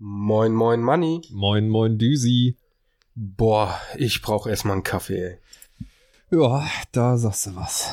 Moin, moin, Manni. Moin, moin, Düsi. Boah, ich brauch erstmal einen Kaffee, ey. Ja, da sagst du was.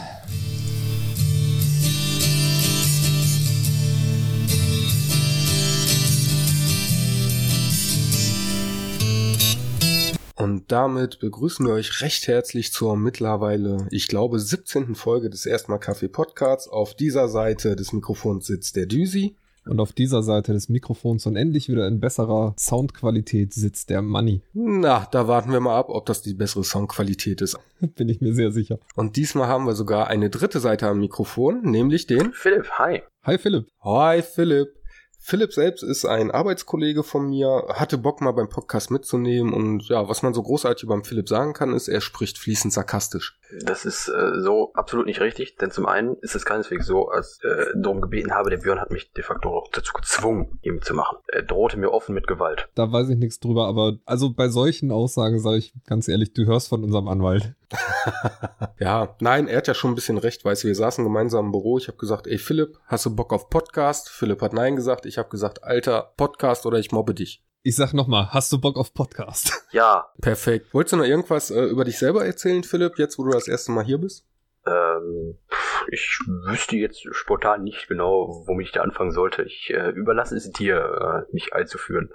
Und damit begrüßen wir euch recht herzlich zur mittlerweile, ich glaube, 17. Folge des Erstmal Kaffee Podcasts. Auf dieser Seite des Mikrofons sitzt der Düsi. Und auf dieser Seite des Mikrofons und endlich wieder in besserer Soundqualität sitzt der Money. Na, da warten wir mal ab, ob das die bessere Soundqualität ist. Bin ich mir sehr sicher. Und diesmal haben wir sogar eine dritte Seite am Mikrofon, nämlich den Philipp, hi. Hi Philipp. Hi Philipp. Philipp selbst ist ein Arbeitskollege von mir, hatte Bock mal beim Podcast mitzunehmen und ja, was man so großartig über Philipp sagen kann, ist, er spricht fließend sarkastisch. Das ist äh, so absolut nicht richtig, denn zum einen ist es keineswegs so, als äh, darum gebeten habe, der Björn hat mich de facto auch dazu gezwungen, ihm zu machen. Er drohte mir offen mit Gewalt. Da weiß ich nichts drüber, aber also bei solchen Aussagen sage ich ganz ehrlich, du hörst von unserem Anwalt. ja, nein, er hat ja schon ein bisschen recht, weißt du, wir saßen gemeinsam im Büro, ich habe gesagt, ey Philipp, hast du Bock auf Podcast? Philipp hat nein gesagt, ich habe gesagt, alter, Podcast oder ich mobbe dich. Ich sag nochmal, hast du Bock auf Podcast? Ja. Perfekt. Wolltest du noch irgendwas äh, über dich selber erzählen, Philipp, jetzt wo du das erste Mal hier bist? Ähm, ich wüsste jetzt spontan nicht genau, womit ich da anfangen sollte. Ich äh, überlasse es dir, äh, mich einzuführen.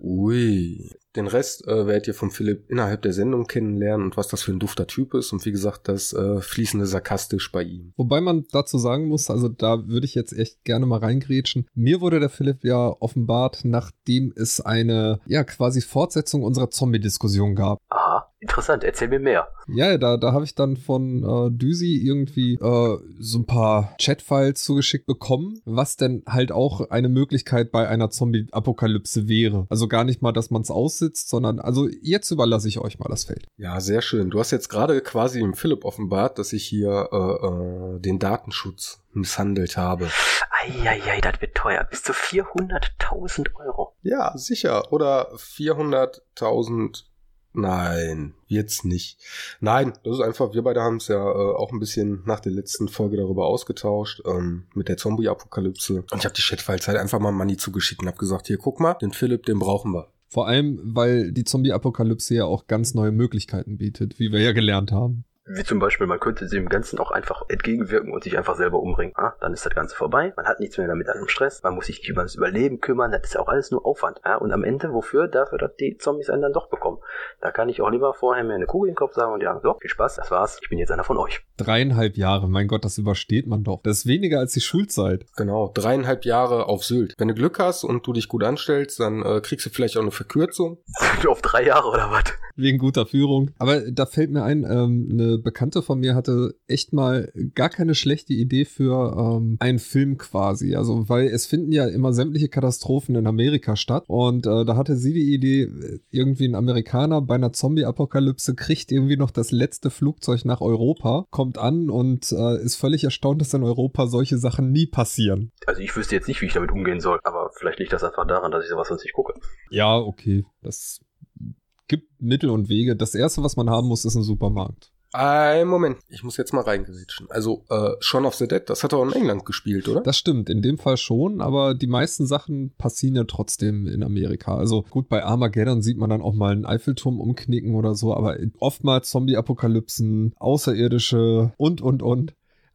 Ui. Den Rest äh, werdet ihr von Philipp innerhalb der Sendung kennenlernen und was das für ein dufter Typ ist und wie gesagt, das äh, fließende sarkastisch bei ihm. Wobei man dazu sagen muss, also da würde ich jetzt echt gerne mal reingrätschen. Mir wurde der Philipp ja offenbart, nachdem es eine, ja, quasi Fortsetzung unserer Zombie-Diskussion gab. Aha, interessant, erzähl mir mehr. Ja, da, da habe ich dann von äh, Düsi irgendwie äh, so ein paar Chat-Files zugeschickt bekommen, was denn halt auch eine Möglichkeit bei einer Zombie-Apokalypse wäre. Also gar nicht mal, dass man es aussitzt, sondern also jetzt überlasse ich euch mal das Feld. Ja, sehr schön. Du hast jetzt gerade quasi dem Philipp offenbart, dass ich hier äh, äh, den Datenschutz misshandelt habe. Eieiei, das wird teuer. Bis zu 400.000 Euro. Ja, sicher. Oder 400.000 Nein, jetzt nicht. Nein, das ist einfach, wir beide haben es ja äh, auch ein bisschen nach der letzten Folge darüber ausgetauscht, ähm, mit der Zombie-Apokalypse. Und ich habe die Chatfiles halt einfach mal Money zugeschickt und habe gesagt, hier, guck mal, den Philipp, den brauchen wir. Vor allem, weil die Zombie-Apokalypse ja auch ganz neue Möglichkeiten bietet, wie wir ja gelernt haben. Wie zum Beispiel, man könnte dem Ganzen auch einfach entgegenwirken und sich einfach selber umbringen. Ah, dann ist das Ganze vorbei. Man hat nichts mehr damit einem Stress. Man muss sich nicht über das Überleben kümmern. Das ist ja auch alles nur Aufwand. Ja? Und am Ende, wofür? Dafür, dass die Zombies einen dann doch bekommen. Da kann ich auch lieber vorher mir eine Kugel in den Kopf sagen und ja, so, viel Spaß, das war's. Ich bin jetzt einer von euch. Dreieinhalb Jahre, mein Gott, das übersteht man doch. Das ist weniger als die Schulzeit. Genau, dreieinhalb Jahre auf Sylt. Wenn du Glück hast und du dich gut anstellst, dann äh, kriegst du vielleicht auch eine Verkürzung. auf drei Jahre oder was? Wegen guter Führung. Aber da fällt mir ein, ähm, eine Bekannte von mir hatte echt mal gar keine schlechte Idee für ähm, einen Film quasi. Also, weil es finden ja immer sämtliche Katastrophen in Amerika statt. Und äh, da hatte sie die Idee, irgendwie ein Amerikaner bei einer Zombie-Apokalypse kriegt irgendwie noch das letzte Flugzeug nach Europa, kommt an und äh, ist völlig erstaunt, dass in Europa solche Sachen nie passieren. Also ich wüsste jetzt nicht, wie ich damit umgehen soll, aber vielleicht liegt das einfach daran, dass ich sowas sonst nicht gucke. Ja, okay. Das gibt Mittel und Wege. Das erste, was man haben muss, ist ein Supermarkt. Ein Moment, ich muss jetzt mal reingerätschen. Also, äh, Shaun of the Dead, das hat er auch in England gespielt, oder? Das stimmt, in dem Fall schon, aber die meisten Sachen passieren ja trotzdem in Amerika. Also gut, bei Armageddon sieht man dann auch mal einen Eiffelturm umknicken oder so, aber oftmals Zombie-Apokalypsen, Außerirdische und, und, und.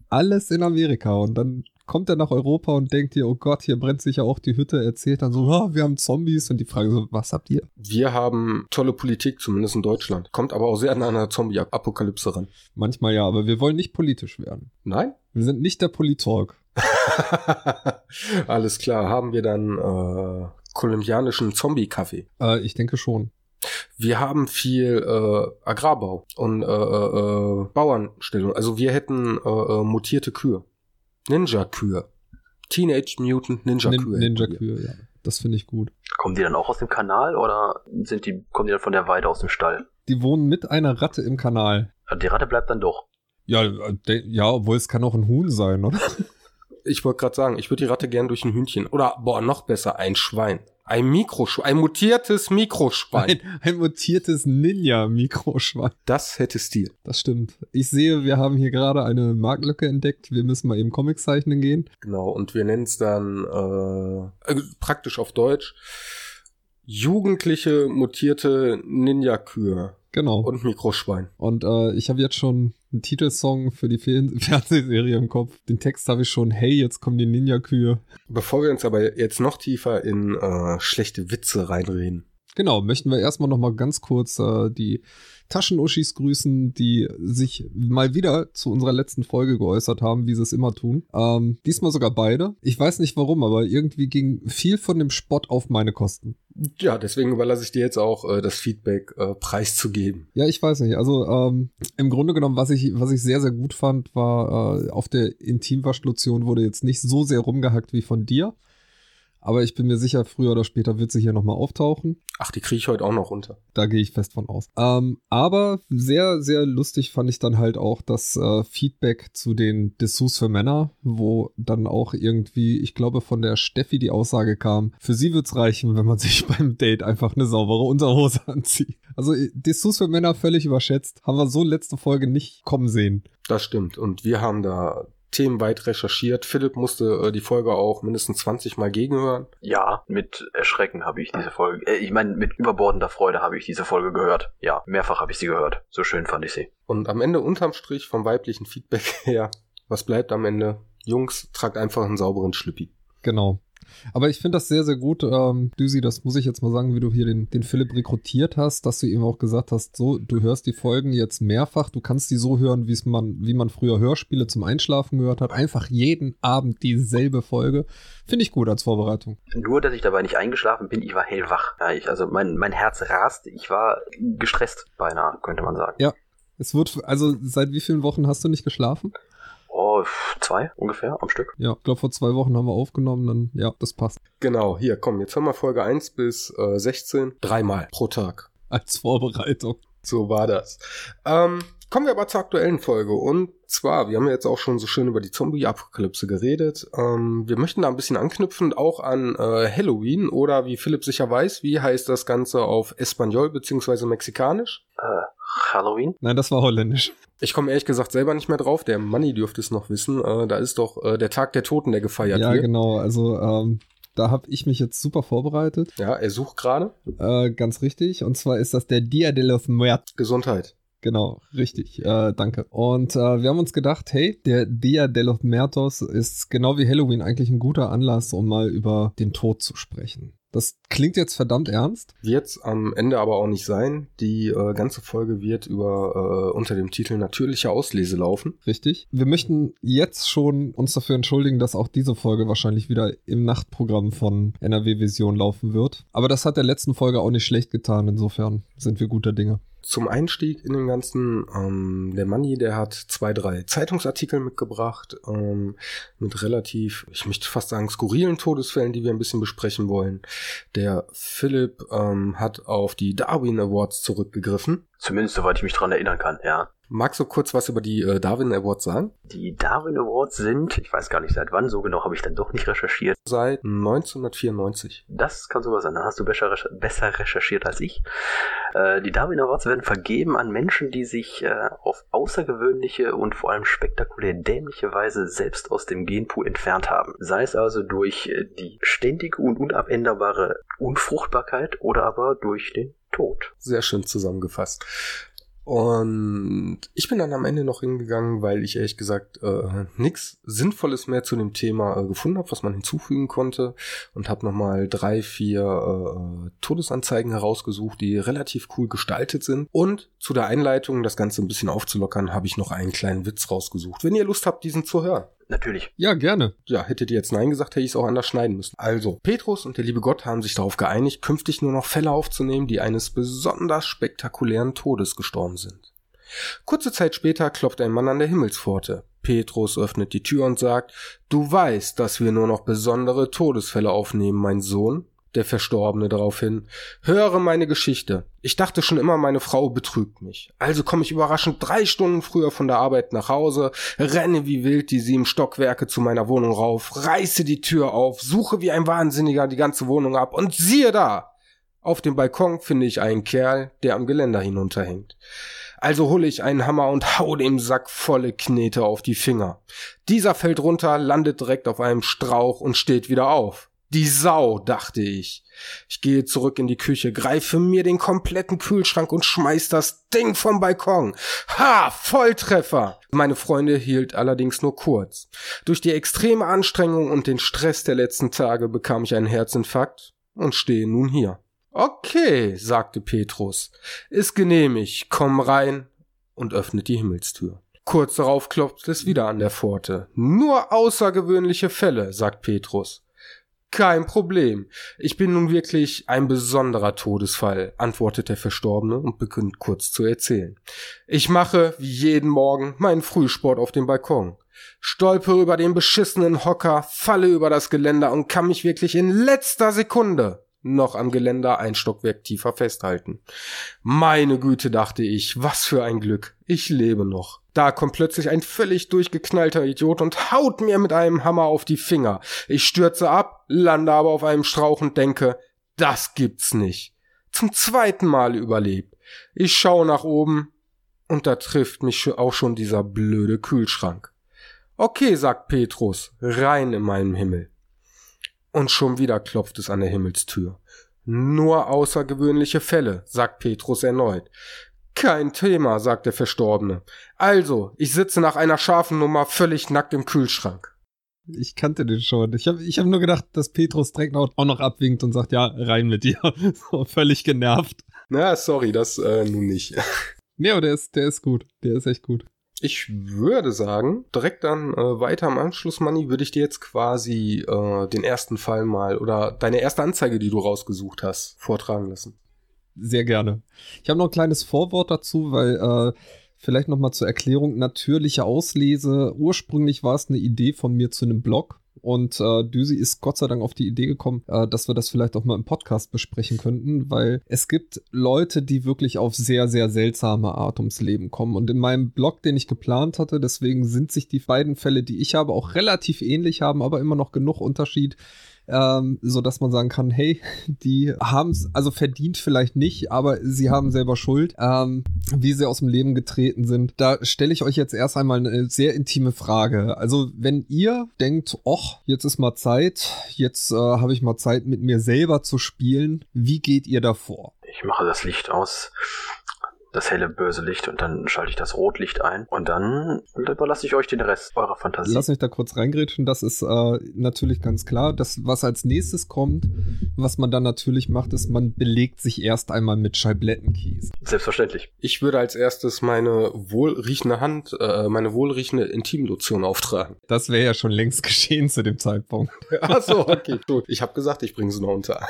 Alles in Amerika und dann kommt er nach Europa und denkt dir, oh Gott, hier brennt sich ja auch die Hütte, erzählt dann so, oh, wir haben Zombies und die Frage so, was habt ihr? Wir haben tolle Politik, zumindest in Deutschland. Kommt aber auch sehr an einer Zombie-Apokalypse ran. Manchmal ja, aber wir wollen nicht politisch werden. Nein? Wir sind nicht der Politalk. Alles klar, haben wir dann äh, kolumbianischen Zombie-Kaffee? Äh, ich denke schon. Wir haben viel äh, Agrarbau und äh, äh, Bauernstellung. Also wir hätten äh, äh mutierte Kühe. Ninja-Kühe. Teenage Mutant Ninja-Kühe. Ninja-Kühe, ja. Das finde ich gut. Kommen die dann auch aus dem Kanal oder sind die, kommen die dann von der Weide aus dem Stall? Die wohnen mit einer Ratte im Kanal. Die Ratte bleibt dann doch. Ja, de, ja, obwohl es kann auch ein Huhn sein, oder? Ich wollte gerade sagen, ich würde die Ratte gern durch ein Hühnchen. Oder, boah, noch besser, ein Schwein. Ein Mikroschwein, ein mutiertes Mikroschwein. Ein, ein mutiertes Ninja-Mikroschwein. Das hätte Stil. Das stimmt. Ich sehe, wir haben hier gerade eine Marktlücke entdeckt. Wir müssen mal eben Comics zeichnen gehen. Genau, und wir nennen es dann äh, äh, praktisch auf Deutsch Jugendliche mutierte Ninja-Kühe. Genau. Und Mikroschwein. Und äh, ich habe jetzt schon einen Titelsong für die Fernsehserie im Kopf. Den Text habe ich schon, hey, jetzt kommen die Ninja-Kühe. Bevor wir uns aber jetzt noch tiefer in äh, schlechte Witze reinreden. Genau, möchten wir erstmal noch mal ganz kurz äh, die Taschenuschis grüßen, die sich mal wieder zu unserer letzten Folge geäußert haben, wie sie es immer tun. Ähm, diesmal sogar beide. Ich weiß nicht warum, aber irgendwie ging viel von dem Spott auf meine Kosten. Ja, deswegen überlasse ich dir jetzt auch äh, das Feedback äh, preiszugeben. Ja, ich weiß nicht. Also ähm, im Grunde genommen, was ich, was ich sehr, sehr gut fand, war äh, auf der Intimwaschlotion wurde jetzt nicht so sehr rumgehackt wie von dir. Aber ich bin mir sicher, früher oder später wird sie hier nochmal auftauchen. Ach, die kriege ich heute auch noch runter. Da gehe ich fest von aus. Ähm, aber sehr, sehr lustig fand ich dann halt auch das äh, Feedback zu den Dessous für Männer, wo dann auch irgendwie, ich glaube, von der Steffi die Aussage kam, für sie wird's reichen, wenn man sich beim Date einfach eine saubere Unterhose anzieht. Also äh, Dessous für Männer völlig überschätzt. Haben wir so letzte Folge nicht kommen sehen. Das stimmt. Und wir haben da themenweit recherchiert. Philipp musste äh, die Folge auch mindestens 20 Mal gegenhören. Ja, mit Erschrecken habe ich diese Folge, äh, ich meine, mit überbordender Freude habe ich diese Folge gehört. Ja, mehrfach habe ich sie gehört. So schön fand ich sie. Und am Ende unterm Strich vom weiblichen Feedback her, was bleibt am Ende? Jungs, tragt einfach einen sauberen Schlüppi. Genau. Aber ich finde das sehr, sehr gut, ähm, Düsi, das muss ich jetzt mal sagen, wie du hier den, den Philipp rekrutiert hast, dass du ihm auch gesagt hast, so, du hörst die Folgen jetzt mehrfach, du kannst die so hören, wie man, wie man früher Hörspiele zum Einschlafen gehört hat. Einfach jeden Abend dieselbe Folge. Finde ich gut als Vorbereitung. Nur, dass ich dabei nicht eingeschlafen bin, ich war hellwach. Ja, ich, also mein, mein Herz raste, ich war gestresst beinahe, könnte man sagen. Ja. Es wird, also seit wie vielen Wochen hast du nicht geschlafen? Oh, zwei ungefähr am Stück. Ja, ich glaube, vor zwei Wochen haben wir aufgenommen, dann ja, das passt. Genau, hier, komm, jetzt haben wir Folge 1 bis äh, 16. Dreimal pro Tag. Als Vorbereitung. So war das. Ähm, kommen wir aber zur aktuellen Folge. Und zwar, wir haben ja jetzt auch schon so schön über die Zombie-Apokalypse geredet. Ähm, wir möchten da ein bisschen anknüpfen, auch an äh, Halloween oder wie Philipp sicher weiß, wie heißt das Ganze auf Espanol beziehungsweise mexikanisch? Äh, Halloween? Nein, das war holländisch. Ich komme ehrlich gesagt selber nicht mehr drauf. Der Manni dürfte es noch wissen. Äh, da ist doch äh, der Tag der Toten, der gefeiert ja, wird. Ja, genau. Also ähm, da habe ich mich jetzt super vorbereitet. Ja, er sucht gerade. Äh, ganz richtig. Und zwar ist das der Dia de los Muertos. Gesundheit. Genau, richtig. Äh, danke. Und äh, wir haben uns gedacht, hey, der Dia de los Muertos ist genau wie Halloween eigentlich ein guter Anlass, um mal über den Tod zu sprechen. Das klingt jetzt verdammt ernst. Wird's am Ende aber auch nicht sein. Die äh, ganze Folge wird über äh, unter dem Titel natürliche Auslese laufen. Richtig. Wir möchten jetzt schon uns dafür entschuldigen, dass auch diese Folge wahrscheinlich wieder im Nachtprogramm von NRW Vision laufen wird. Aber das hat der letzten Folge auch nicht schlecht getan. Insofern sind wir guter Dinge zum Einstieg in den ganzen, ähm, der Manni, der hat zwei, drei Zeitungsartikel mitgebracht, ähm, mit relativ, ich möchte fast sagen, skurrilen Todesfällen, die wir ein bisschen besprechen wollen. Der Philipp ähm, hat auf die Darwin Awards zurückgegriffen. Zumindest soweit ich mich dran erinnern kann, ja. Magst du kurz was über die äh, Darwin Awards sagen? Die Darwin Awards sind, ich weiß gar nicht seit wann, so genau habe ich dann doch nicht recherchiert. Seit 1994. Das kann sogar sein, dann hast du besser, besser recherchiert als ich. Äh, die Darwin Awards werden vergeben an Menschen, die sich äh, auf außergewöhnliche und vor allem spektakulär dämliche Weise selbst aus dem Genpool entfernt haben. Sei es also durch äh, die ständige und unabänderbare Unfruchtbarkeit oder aber durch den Tod. Sehr schön zusammengefasst. Und ich bin dann am Ende noch hingegangen, weil ich ehrlich gesagt äh, nichts Sinnvolles mehr zu dem Thema äh, gefunden habe, was man hinzufügen konnte und habe nochmal drei, vier äh, Todesanzeigen herausgesucht, die relativ cool gestaltet sind. Und zu der Einleitung, das Ganze ein bisschen aufzulockern, habe ich noch einen kleinen Witz rausgesucht. Wenn ihr Lust habt, diesen zu hören. Natürlich. Ja, gerne. Ja, hättet ihr jetzt Nein gesagt, hätte ich es auch anders schneiden müssen. Also, Petrus und der liebe Gott haben sich darauf geeinigt, künftig nur noch Fälle aufzunehmen, die eines besonders spektakulären Todes gestorben sind. Kurze Zeit später klopft ein Mann an der Himmelspforte. Petrus öffnet die Tür und sagt, Du weißt, dass wir nur noch besondere Todesfälle aufnehmen, mein Sohn? Der Verstorbene daraufhin. Höre meine Geschichte. Ich dachte schon immer, meine Frau betrügt mich. Also komme ich überraschend drei Stunden früher von der Arbeit nach Hause, renne wie wild die sieben Stockwerke zu meiner Wohnung rauf, reiße die Tür auf, suche wie ein Wahnsinniger die ganze Wohnung ab und siehe da! Auf dem Balkon finde ich einen Kerl, der am Geländer hinunterhängt. Also hole ich einen Hammer und hau dem Sack volle Knete auf die Finger. Dieser fällt runter, landet direkt auf einem Strauch und steht wieder auf. Die Sau, dachte ich. Ich gehe zurück in die Küche, greife mir den kompletten Kühlschrank und schmeiß das Ding vom Balkon. Ha, Volltreffer! Meine Freunde hielt allerdings nur kurz. Durch die extreme Anstrengung und den Stress der letzten Tage bekam ich einen Herzinfarkt und stehe nun hier. Okay, sagte Petrus. Ist genehmigt, komm rein und öffnet die Himmelstür. Kurz darauf klopft es wieder an der Pforte. Nur außergewöhnliche Fälle, sagt Petrus. Kein Problem. Ich bin nun wirklich ein besonderer Todesfall, antwortet der Verstorbene und beginnt kurz zu erzählen. Ich mache, wie jeden Morgen, meinen Frühsport auf dem Balkon. Stolpe über den beschissenen Hocker, falle über das Geländer und kann mich wirklich in letzter Sekunde noch am Geländer ein Stockwerk tiefer festhalten. Meine Güte, dachte ich, was für ein Glück. Ich lebe noch. Da kommt plötzlich ein völlig durchgeknallter Idiot und haut mir mit einem Hammer auf die Finger. Ich stürze ab, lande aber auf einem Strauch und denke, das gibt's nicht. Zum zweiten Mal überlebt. Ich schaue nach oben und da trifft mich auch schon dieser blöde Kühlschrank. Okay, sagt Petrus, rein in meinem Himmel. Und schon wieder klopft es an der Himmelstür. Nur außergewöhnliche Fälle, sagt Petrus erneut. Kein Thema, sagt der Verstorbene. Also, ich sitze nach einer scharfen Nummer völlig nackt im Kühlschrank. Ich kannte den schon. Ich habe ich hab nur gedacht, dass Petrus direkt auch noch abwinkt und sagt, ja, rein mit dir. so, völlig genervt. Na, sorry, das äh, nun nicht. nee, aber der ist, der ist gut. Der ist echt gut. Ich würde sagen, direkt dann äh, weiter am Anschluss, Manni, würde ich dir jetzt quasi äh, den ersten Fall mal oder deine erste Anzeige, die du rausgesucht hast, vortragen lassen. Sehr gerne. Ich habe noch ein kleines Vorwort dazu, weil äh, vielleicht noch mal zur Erklärung natürliche Auslese. Ursprünglich war es eine Idee von mir zu einem Blog und äh, Düsi ist Gott sei Dank auf die Idee gekommen, äh, dass wir das vielleicht auch mal im Podcast besprechen könnten, weil es gibt Leute, die wirklich auf sehr, sehr seltsame Art ums Leben kommen. Und in meinem Blog, den ich geplant hatte, deswegen sind sich die beiden Fälle, die ich habe, auch relativ ähnlich, haben aber immer noch genug Unterschied ähm, so dass man sagen kann, hey, die haben es also verdient vielleicht nicht, aber sie haben selber Schuld, ähm, wie sie aus dem Leben getreten sind. Da stelle ich euch jetzt erst einmal eine sehr intime Frage. Also wenn ihr denkt, och, jetzt ist mal Zeit, jetzt äh, habe ich mal Zeit mit mir selber zu spielen, wie geht ihr davor? Ich mache das Licht aus das helle böse Licht und dann schalte ich das Rotlicht ein und dann überlasse ich euch den Rest eurer Fantasie. Lass mich da kurz reingrätschen. Das ist äh, natürlich ganz klar. Das, was als nächstes kommt, was man dann natürlich macht, ist, man belegt sich erst einmal mit Scheiblettenkäse. Selbstverständlich. Ich würde als erstes meine wohlriechende Hand, äh, meine wohlriechende Intimlotion auftragen. Das wäre ja schon längst geschehen zu dem Zeitpunkt. Ach so, okay, gut. Ich habe gesagt, ich bringe sie noch unter.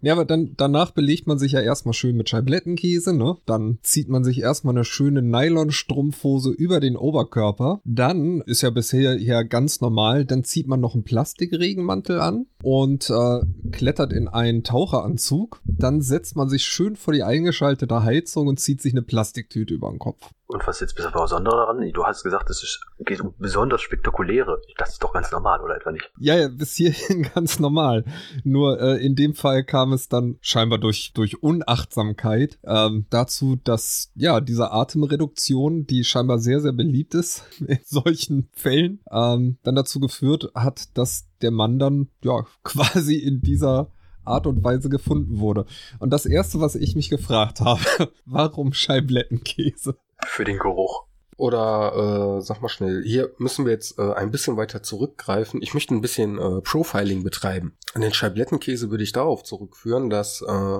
Ja, aber dann danach belegt man sich ja erstmal schön mit Scheiblettenkäse, ne? Dann zieht man sich erstmal eine schöne Nylonstrumpfhose über den Oberkörper. Dann ist ja bisher ja ganz normal, dann zieht man noch einen Plastikregenmantel an und äh, klettert in einen Taucheranzug. Dann setzt man sich schön vor die eingeschaltete Heizung und zieht sich eine Plastiktüte über den Kopf. Und was ist jetzt besonders daran? Du hast gesagt, es geht um besonders spektakuläre. Das ist doch ganz normal, oder etwa nicht? Ja, ja, bis hierhin ganz normal. Nur äh, in dem Fall kam es dann scheinbar durch, durch Unachtsamkeit ähm, dazu, dass ja diese Atemreduktion, die scheinbar sehr, sehr beliebt ist in solchen Fällen, ähm, dann dazu geführt hat, dass der Mann dann ja quasi in dieser Art und Weise gefunden wurde. Und das erste, was ich mich gefragt habe, warum Scheiblettenkäse? Für den Geruch. Oder äh, sag mal schnell, hier müssen wir jetzt äh, ein bisschen weiter zurückgreifen. Ich möchte ein bisschen äh, Profiling betreiben. An den Scheiblettenkäse würde ich darauf zurückführen, dass äh,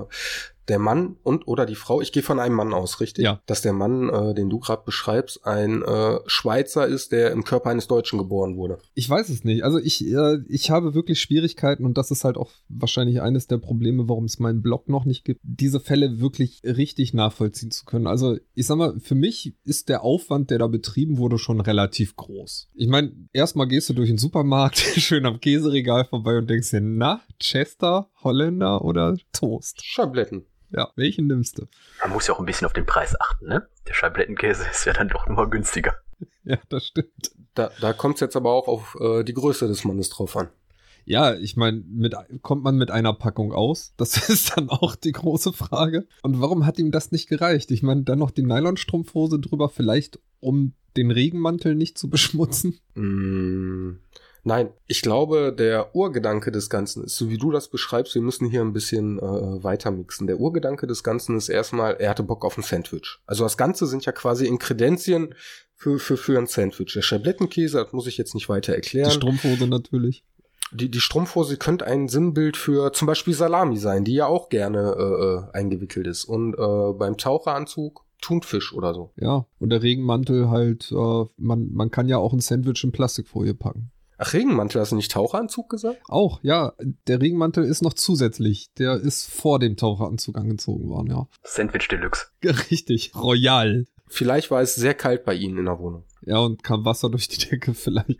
der Mann und oder die Frau, ich gehe von einem Mann aus, richtig? Ja. Dass der Mann, äh, den du gerade beschreibst, ein äh, Schweizer ist, der im Körper eines Deutschen geboren wurde. Ich weiß es nicht. Also ich, äh, ich habe wirklich Schwierigkeiten und das ist halt auch wahrscheinlich eines der Probleme, warum es meinen Blog noch nicht gibt, diese Fälle wirklich richtig nachvollziehen zu können. Also ich sag mal, für mich ist der Aufwand, der da betrieben wurde, schon relativ groß. Ich meine, erstmal gehst du durch den Supermarkt, schön am Käseregal vorbei und denkst dir, na, Chester, Holländer oder Toast? Schabletten. Ja, welchen nimmst du? Man muss ja auch ein bisschen auf den Preis achten, ne? Der Scheiblettenkäse ist ja dann doch nur günstiger. Ja, das stimmt. Da, da kommt es jetzt aber auch auf äh, die Größe des Mannes drauf an. Ja, ich meine, kommt man mit einer Packung aus? Das ist dann auch die große Frage. Und warum hat ihm das nicht gereicht? Ich meine, dann noch die Nylonstrumpfhose drüber, vielleicht um den Regenmantel nicht zu beschmutzen? Mm, Nein, ich glaube, der Urgedanke des Ganzen ist, so wie du das beschreibst, wir müssen hier ein bisschen äh, weiter mixen. Der Urgedanke des Ganzen ist erstmal, er hatte Bock auf ein Sandwich. Also das Ganze sind ja quasi Inkredenzien für, für, für ein Sandwich. Der Schablettenkäse, das muss ich jetzt nicht weiter erklären. Die Strumpfhose natürlich. Die, die Strumpfhose könnte ein Sinnbild für zum Beispiel Salami sein, die ja auch gerne äh, äh eingewickelt ist. Und äh, beim Taucheranzug Thunfisch oder so. Ja, und der Regenmantel halt, äh, man, man kann ja auch ein Sandwich in Plastikfolie packen. Ach, Regenmantel, hast du nicht Taucheranzug gesagt? Auch, ja. Der Regenmantel ist noch zusätzlich. Der ist vor dem Taucheranzug angezogen worden, ja. Sandwich Deluxe. Richtig, royal. Vielleicht war es sehr kalt bei Ihnen in der Wohnung. Ja, und kam Wasser durch die Decke vielleicht.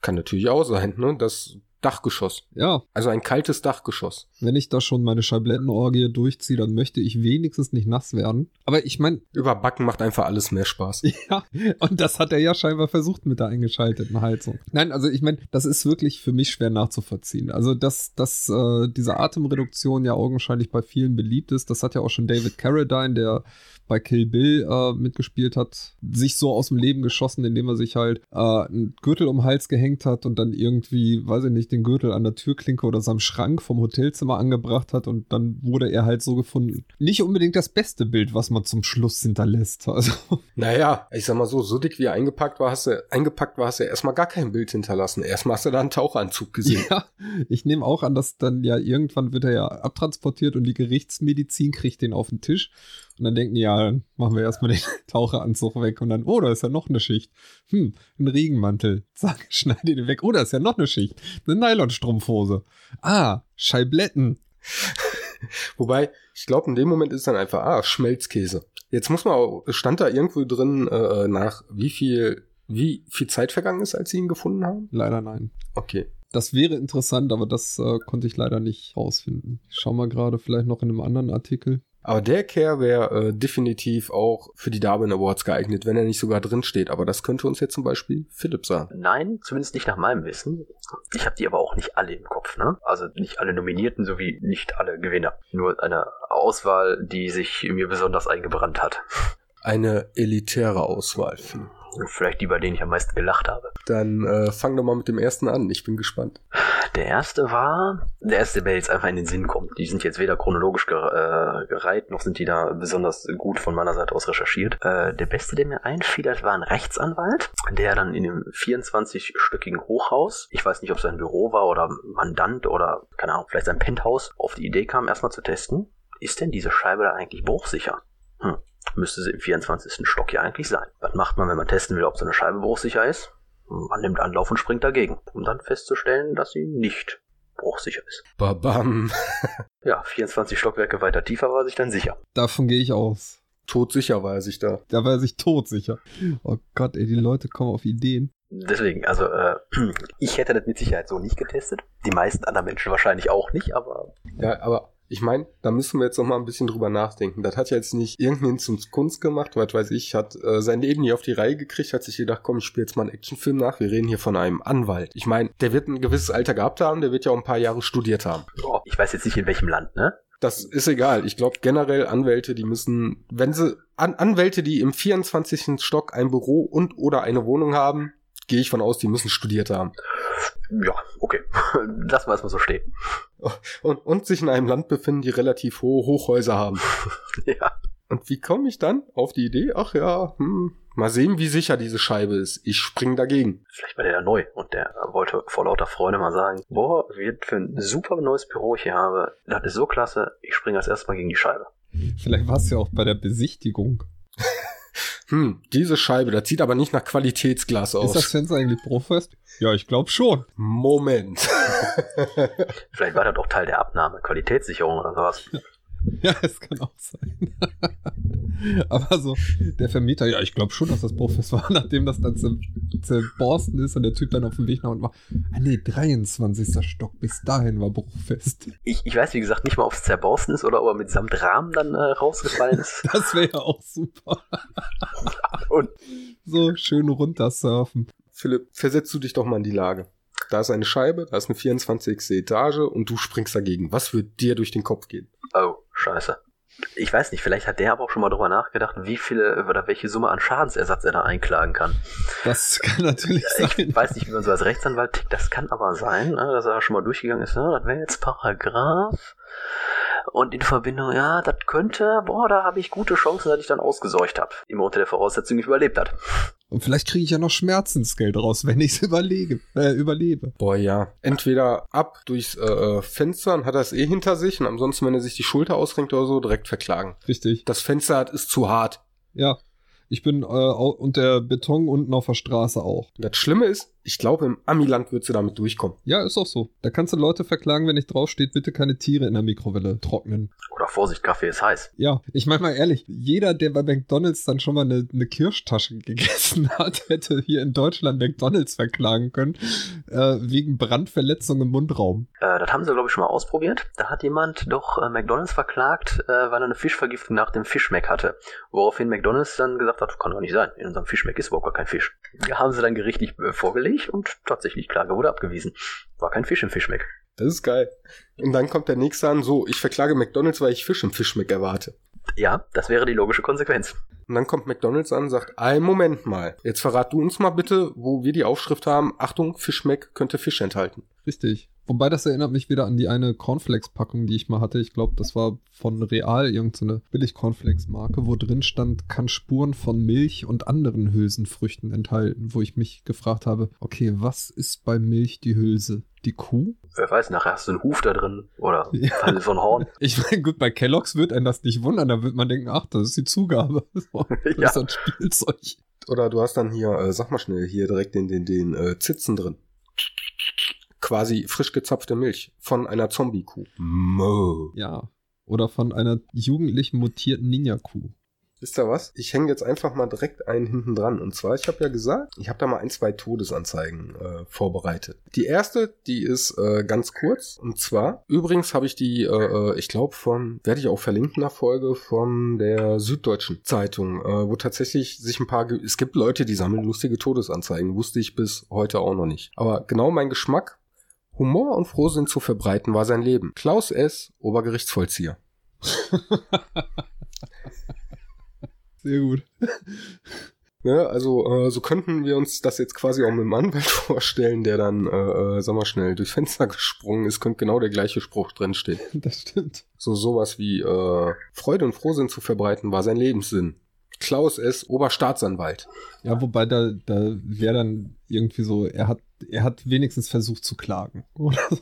Kann natürlich auch sein, ne? Das Dachgeschoss. Ja. Also ein kaltes Dachgeschoss. Wenn ich da schon meine Scheiblettenorgie durchziehe, dann möchte ich wenigstens nicht nass werden. Aber ich meine. Überbacken macht einfach alles mehr Spaß. Ja, und das hat er ja scheinbar versucht mit der eingeschalteten Heizung. Nein, also ich meine, das ist wirklich für mich schwer nachzuvollziehen. Also, dass, dass äh, diese Atemreduktion ja augenscheinlich bei vielen beliebt ist, das hat ja auch schon David Carradine, der bei Kill Bill äh, mitgespielt hat, sich so aus dem Leben geschossen, indem er sich halt äh, einen Gürtel um den Hals gehängt hat und dann irgendwie, weiß ich nicht, den Gürtel an der Türklinke oder seinem Schrank vom Hotelzimmer angebracht hat und dann wurde er halt so gefunden. Nicht unbedingt das beste Bild, was man zum Schluss hinterlässt. Also. Naja, ich sag mal so, so dick wie er eingepackt war, hast du, eingepackt war, hast du erstmal gar kein Bild hinterlassen. Erstmal hast du da einen Tauchanzug gesehen. Ja, ich nehme auch an, dass dann ja irgendwann wird er ja abtransportiert und die Gerichtsmedizin kriegt den auf den Tisch und dann denken die, ja, dann machen wir erstmal den Taucheranzug weg und dann, oh, da ist ja noch eine Schicht. Hm, ein Regenmantel. Zack, schneide den weg. Oh, da ist ja noch eine Schicht. Eine Nylonstrumpfhose. Ah, Scheibletten. Wobei, ich glaube, in dem Moment ist dann einfach, ah, Schmelzkäse. Jetzt muss man auch, stand da irgendwo drin, äh, nach wie viel, wie viel Zeit vergangen ist, als sie ihn gefunden haben? Leider nein. Okay. Das wäre interessant, aber das äh, konnte ich leider nicht rausfinden. Ich schau mal gerade vielleicht noch in einem anderen Artikel. Aber der Care wäre äh, definitiv auch für die Darwin Awards geeignet, wenn er nicht sogar drin steht. Aber das könnte uns jetzt zum Beispiel Philipp sagen. Nein, zumindest nicht nach meinem Wissen. Ich habe die aber auch nicht alle im Kopf, ne? Also nicht alle Nominierten sowie nicht alle Gewinner. Nur eine Auswahl, die sich mir besonders eingebrannt hat. Eine elitäre Auswahl. Vielleicht die, bei denen ich am meisten gelacht habe. Dann äh, fang doch mal mit dem ersten an. Ich bin gespannt. Der erste war, der erste, der jetzt einfach in den Sinn kommt. Die sind jetzt weder chronologisch äh, gereiht, noch sind die da besonders gut von meiner Seite aus recherchiert. Äh, der beste, der mir einfiel, das war ein Rechtsanwalt, der dann in einem 24-stöckigen Hochhaus, ich weiß nicht, ob sein Büro war oder Mandant oder, keine Ahnung, vielleicht sein Penthouse, auf die Idee kam, erstmal zu testen, ist denn diese Scheibe da eigentlich bruchsicher? Hm, müsste sie im 24. Stock ja eigentlich sein. Was macht man, wenn man testen will, ob so eine Scheibe bruchsicher ist? Man nimmt Anlauf und springt dagegen, um dann festzustellen, dass sie nicht bruchsicher ist. Babam. ja, 24 Stockwerke weiter tiefer war sich dann sicher. Davon gehe ich aus. Todsicher war er sich da. Da war er sich todsicher. Oh Gott, ey, die Leute kommen auf Ideen. Deswegen, also äh, ich hätte das mit Sicherheit so nicht getestet. Die meisten anderen Menschen wahrscheinlich auch nicht, aber. Ja, aber ich meine, da müssen wir jetzt noch mal ein bisschen drüber nachdenken. Das hat ja jetzt nicht irgendeinen zum Kunst gemacht, was weiß ich, hat äh, sein Leben nie auf die Reihe gekriegt, hat sich gedacht, komm, ich spiele jetzt mal einen Actionfilm nach. Wir reden hier von einem Anwalt. Ich meine, der wird ein gewisses Alter gehabt haben, der wird ja auch ein paar Jahre studiert haben. Oh, ich weiß jetzt nicht in welchem Land, ne? Das ist egal. Ich glaube generell Anwälte, die müssen, wenn sie An Anwälte, die im 24. Stock ein Büro und oder eine Wohnung haben, gehe ich von aus, die müssen studiert haben. Ja, okay. Lassen wir erstmal so stehen. Und, und sich in einem Land befinden, die relativ hohe Hochhäuser haben. ja. Und wie komme ich dann auf die Idee? Ach ja, hm, mal sehen, wie sicher diese Scheibe ist. Ich spring dagegen. Vielleicht war der ja neu und der wollte vor lauter Freude mal sagen, boah, wie für ein super neues Büro ich hier habe. Das ist so klasse, ich springe als erstes mal gegen die Scheibe. Vielleicht war es ja auch bei der Besichtigung. Hm, diese Scheibe, das sieht aber nicht nach Qualitätsglas aus. Ist das Fenster eigentlich bruchfest? Ja, ich glaube schon. Moment. Vielleicht war das doch Teil der Abnahme, Qualitätssicherung oder sowas. Ja, es kann auch sein. Aber so, der Vermieter, ja, ich glaube schon, dass das bruchfest war, nachdem das dann zerborsten ist und der Typ dann auf dem Weg nach unten war. Ah nee, 23. Stock, bis dahin war bruchfest. Ich, ich weiß, wie gesagt, nicht mal, ob es zerborsten ist oder ob er mit samt Rahmen dann äh, rausgefallen ist. das wäre ja auch super. und so schön runtersurfen. Philipp, versetzt du dich doch mal in die Lage. Da ist eine Scheibe, da ist eine 24. Etage und du springst dagegen. Was wird dir durch den Kopf gehen? Oh, scheiße. Ich weiß nicht, vielleicht hat der aber auch schon mal drüber nachgedacht, wie viele oder welche Summe an Schadensersatz er da einklagen kann. Das kann natürlich sein. Ich weiß nicht, wie man so als Rechtsanwalt tickt, das kann aber sein, ne, dass er schon mal durchgegangen ist, ne? das wäre jetzt Paragraph und in Verbindung, ja, das könnte, boah, da habe ich gute Chancen, dass ich dann ausgeseucht habe. Immer unter der Voraussetzung, ich überlebt hat. Und vielleicht kriege ich ja noch Schmerzensgeld raus, wenn ich es überlege, äh, überlebe. Boah, ja. Entweder ab durchs äh, äh Fenster und hat er es eh hinter sich und ansonsten, wenn er sich die Schulter ausrenkt oder so, direkt verklagen. Richtig. Das Fenster hat ist zu hart. Ja. Ich bin äh, und der Beton unten auf der Straße auch. Das Schlimme ist, ich glaube, im Amiland wird sie damit durchkommen. Ja, ist auch so. Da kannst du Leute verklagen, wenn nicht draufsteht, bitte keine Tiere in der Mikrowelle trocknen. Oder Vorsicht, Kaffee ist heiß. Ja, ich meine mal ehrlich, jeder, der bei McDonalds dann schon mal eine, eine Kirschtasche gegessen hat, hätte hier in Deutschland McDonalds verklagen können, äh, wegen Brandverletzung im Mundraum. Äh, das haben sie, glaube ich, schon mal ausprobiert. Da hat jemand doch äh, McDonalds verklagt, äh, weil er eine Fischvergiftung nach dem Fischmeck hatte. Woraufhin McDonalds dann gesagt hat, kann doch nicht sein. In unserem Fischmeck ist überhaupt gar kein Fisch. Da haben sie dann gerichtlich äh, vorgelegt und tatsächlich Klage wurde abgewiesen. War kein Fisch im Fischmeck. Das ist geil. Und dann kommt der nächste an, so, ich verklage McDonalds, weil ich Fisch im Fischmeck erwarte. Ja, das wäre die logische Konsequenz. Und dann kommt McDonalds an und sagt, ein Moment mal, jetzt verrat du uns mal bitte, wo wir die Aufschrift haben, Achtung, Fischmeck könnte Fisch enthalten. Richtig. Wobei das erinnert mich wieder an die eine Cornflakes-Packung, die ich mal hatte. Ich glaube, das war von Real, irgendeine Billig-Cornflakes-Marke, wo drin stand, kann Spuren von Milch und anderen Hülsenfrüchten enthalten, wo ich mich gefragt habe, okay, was ist bei Milch die Hülse? Die Kuh? Wer weiß, nachher hast du einen Huf da drin oder ja. so ein Horn. Ich meine, gut, bei Kellogg's wird einen das nicht wundern, da wird man denken, ach, das ist die Zugabe. Das ja. ist ein Spielzeug. Oder du hast dann hier, äh, sag mal schnell, hier direkt den, den, den äh, Zitzen drin quasi frisch gezapfte Milch von einer Zombie-Kuh. Mo. Ja. Oder von einer jugendlich mutierten Ninja-Kuh. Wisst ihr was? Ich hänge jetzt einfach mal direkt einen hinten dran. Und zwar, ich habe ja gesagt, ich habe da mal ein, zwei Todesanzeigen äh, vorbereitet. Die erste, die ist äh, ganz kurz. Und zwar, übrigens habe ich die, äh, äh ich glaube, von, werde ich auch verlinken nach Folge, von der Süddeutschen Zeitung, äh, wo tatsächlich sich ein paar, es gibt Leute, die sammeln lustige Todesanzeigen. Wusste ich bis heute auch noch nicht. Aber genau mein Geschmack Humor und Frohsinn zu verbreiten war sein Leben. Klaus S., Obergerichtsvollzieher. Sehr gut. Ne, also äh, so könnten wir uns das jetzt quasi auch mit dem Anwalt vorstellen, der dann, äh, äh, sag mal schnell, durchs Fenster gesprungen ist, könnte genau der gleiche Spruch drinstehen. Das stimmt. So sowas wie äh, Freude und Frohsinn zu verbreiten war sein Lebenssinn. Klaus S., Oberstaatsanwalt. Ja, wobei da, da wäre dann irgendwie so, er hat, er hat wenigstens versucht zu klagen. Oder so.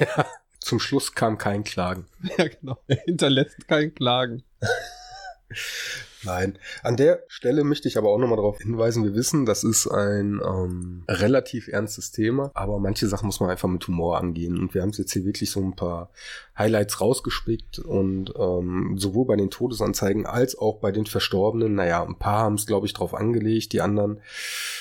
Ja, zum Schluss kam kein Klagen. Ja, genau. Er hinterlässt kein Klagen. Nein. An der Stelle möchte ich aber auch nochmal darauf hinweisen, wir wissen, das ist ein ähm, relativ ernstes Thema, aber manche Sachen muss man einfach mit Humor angehen. Und wir haben es jetzt hier wirklich so ein paar Highlights rausgespickt und ähm, sowohl bei den Todesanzeigen als auch bei den Verstorbenen, naja, ein paar haben es, glaube ich, drauf angelegt, die anderen.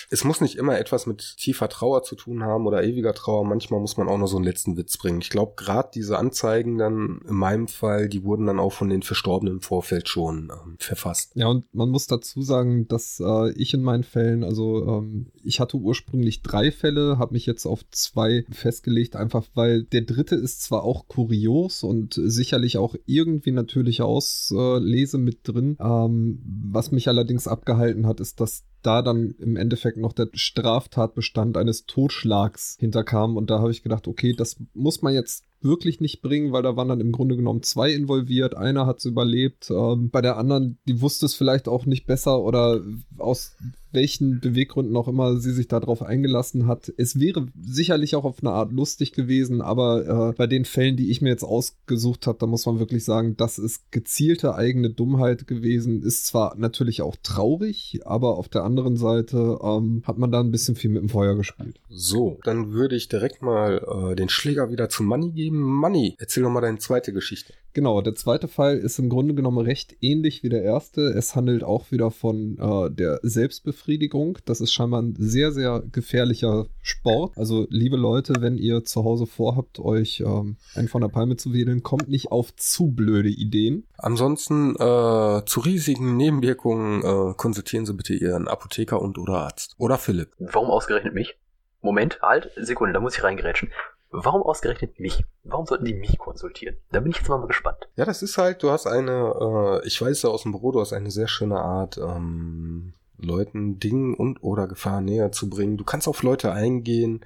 Es muss nicht immer etwas mit tiefer Trauer zu tun haben oder ewiger Trauer. Manchmal muss man auch noch so einen letzten Witz bringen. Ich glaube, gerade diese Anzeigen dann, in meinem Fall, die wurden dann auch von den Verstorbenen im Vorfeld schon ähm, verfasst. Ja, und man muss dazu sagen, dass äh, ich in meinen Fällen, also ähm, ich hatte ursprünglich drei Fälle, habe mich jetzt auf zwei festgelegt, einfach weil der dritte ist zwar auch kurios und sicherlich auch irgendwie natürliche Auslese mit drin. Ähm, was mich allerdings abgehalten hat, ist, dass da dann im Endeffekt noch der Straftatbestand eines Totschlags hinterkam. Und da habe ich gedacht, okay, das muss man jetzt wirklich nicht bringen, weil da waren dann im Grunde genommen zwei involviert. Einer hat es überlebt. Ähm, bei der anderen, die wusste es vielleicht auch nicht besser oder aus welchen Beweggründen auch immer sie sich darauf eingelassen hat. Es wäre sicherlich auch auf eine Art lustig gewesen, aber äh, bei den Fällen, die ich mir jetzt ausgesucht habe, da muss man wirklich sagen, das ist gezielte eigene Dummheit gewesen. Ist zwar natürlich auch traurig, aber auf der anderen Seite ähm, hat man da ein bisschen viel mit dem Feuer gespielt. So, dann würde ich direkt mal äh, den Schläger wieder zu Money geben. Money, erzähl doch mal deine zweite Geschichte. Genau, der zweite Fall ist im Grunde genommen recht ähnlich wie der erste. Es handelt auch wieder von äh, der Selbstbefriedigung. Das ist scheinbar ein sehr, sehr gefährlicher Sport. Also, liebe Leute, wenn ihr zu Hause vorhabt, euch ähm, einen von der Palme zu wedeln, kommt nicht auf zu blöde Ideen. Ansonsten äh, zu riesigen Nebenwirkungen äh, konsultieren Sie bitte Ihren Apotheker und oder Arzt. Oder Philipp. Warum ausgerechnet mich? Moment, halt, Sekunde, da muss ich reingerätschen. Warum ausgerechnet mich? Warum sollten die mich konsultieren? Da bin ich jetzt mal gespannt. Ja, das ist halt, du hast eine, äh, ich weiß ja aus dem Büro, du hast eine sehr schöne Art, ähm, Leuten Dingen und oder Gefahren näher zu bringen. Du kannst auf Leute eingehen.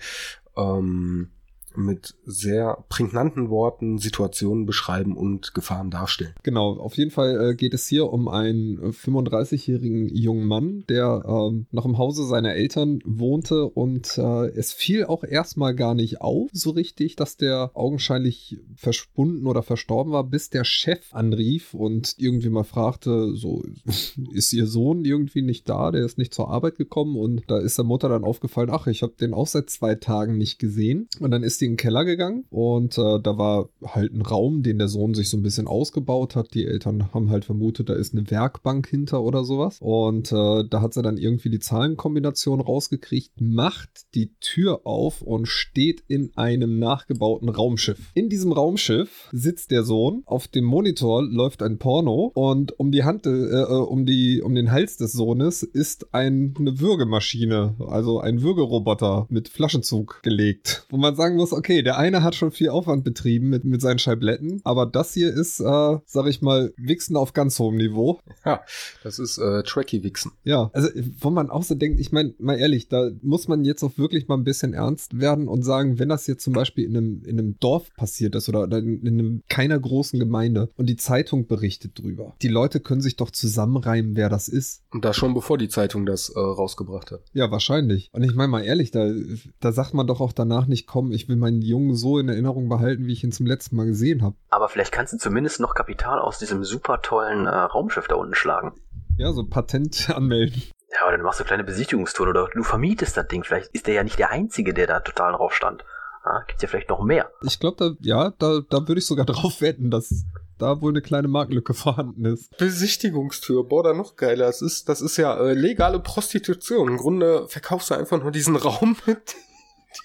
Ähm, mit sehr prägnanten Worten Situationen beschreiben und Gefahren darstellen. Genau, auf jeden Fall äh, geht es hier um einen 35-jährigen jungen Mann, der ähm, noch im Hause seiner Eltern wohnte und äh, es fiel auch erstmal gar nicht auf, so richtig, dass der augenscheinlich verschwunden oder verstorben war, bis der Chef anrief und irgendwie mal fragte, so, ist ihr Sohn irgendwie nicht da, der ist nicht zur Arbeit gekommen und da ist der Mutter dann aufgefallen, ach, ich habe den auch seit zwei Tagen nicht gesehen und dann ist den Keller gegangen und äh, da war halt ein Raum, den der Sohn sich so ein bisschen ausgebaut hat. Die Eltern haben halt vermutet, da ist eine Werkbank hinter oder sowas. Und äh, da hat sie dann irgendwie die Zahlenkombination rausgekriegt, macht die Tür auf und steht in einem nachgebauten Raumschiff. In diesem Raumschiff sitzt der Sohn, auf dem Monitor läuft ein Porno und um die Hand, äh, äh um die, um den Hals des Sohnes ist ein, eine Würgemaschine, also ein Würgeroboter mit Flaschenzug gelegt. Wo man sagen muss, okay, der eine hat schon viel Aufwand betrieben mit, mit seinen Scheibletten, aber das hier ist, äh, sag ich mal, Wichsen auf ganz hohem Niveau. Ja, das ist äh, Tracky Wichsen. Ja, also wo man auch so denkt, ich meine, mal ehrlich, da muss man jetzt auch wirklich mal ein bisschen ernst werden und sagen, wenn das jetzt zum Beispiel in einem, in einem Dorf passiert ist oder in, in einem keiner großen Gemeinde und die Zeitung berichtet drüber, die Leute können sich doch zusammenreimen, wer das ist. Und das schon bevor die Zeitung das äh, rausgebracht hat. Ja, wahrscheinlich. Und ich meine mal ehrlich, da, da sagt man doch auch danach nicht, komm, ich will meinen Jungen so in Erinnerung behalten, wie ich ihn zum letzten Mal gesehen habe. Aber vielleicht kannst du zumindest noch Kapital aus diesem super tollen äh, Raumschiff da unten schlagen. Ja, so Patent anmelden. Ja, aber dann machst du kleine Besichtigungstouren oder du vermietest das Ding. Vielleicht ist der ja nicht der Einzige, der da total drauf stand. Ja, gibt's ja vielleicht noch mehr. Ich glaube, da, ja, da, da würde ich sogar drauf wetten, dass da wohl eine kleine Marktlücke vorhanden ist. Besichtigungstür, boah, da noch geiler. Das ist, das ist ja äh, legale Prostitution. Im Grunde verkaufst du einfach nur diesen Raum mit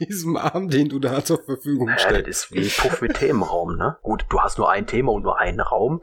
diesem Arm, den du da zur Verfügung stellst. Ja, das ist wie Puff mit Themenraum, ne? Gut, du hast nur ein Thema und nur einen Raum,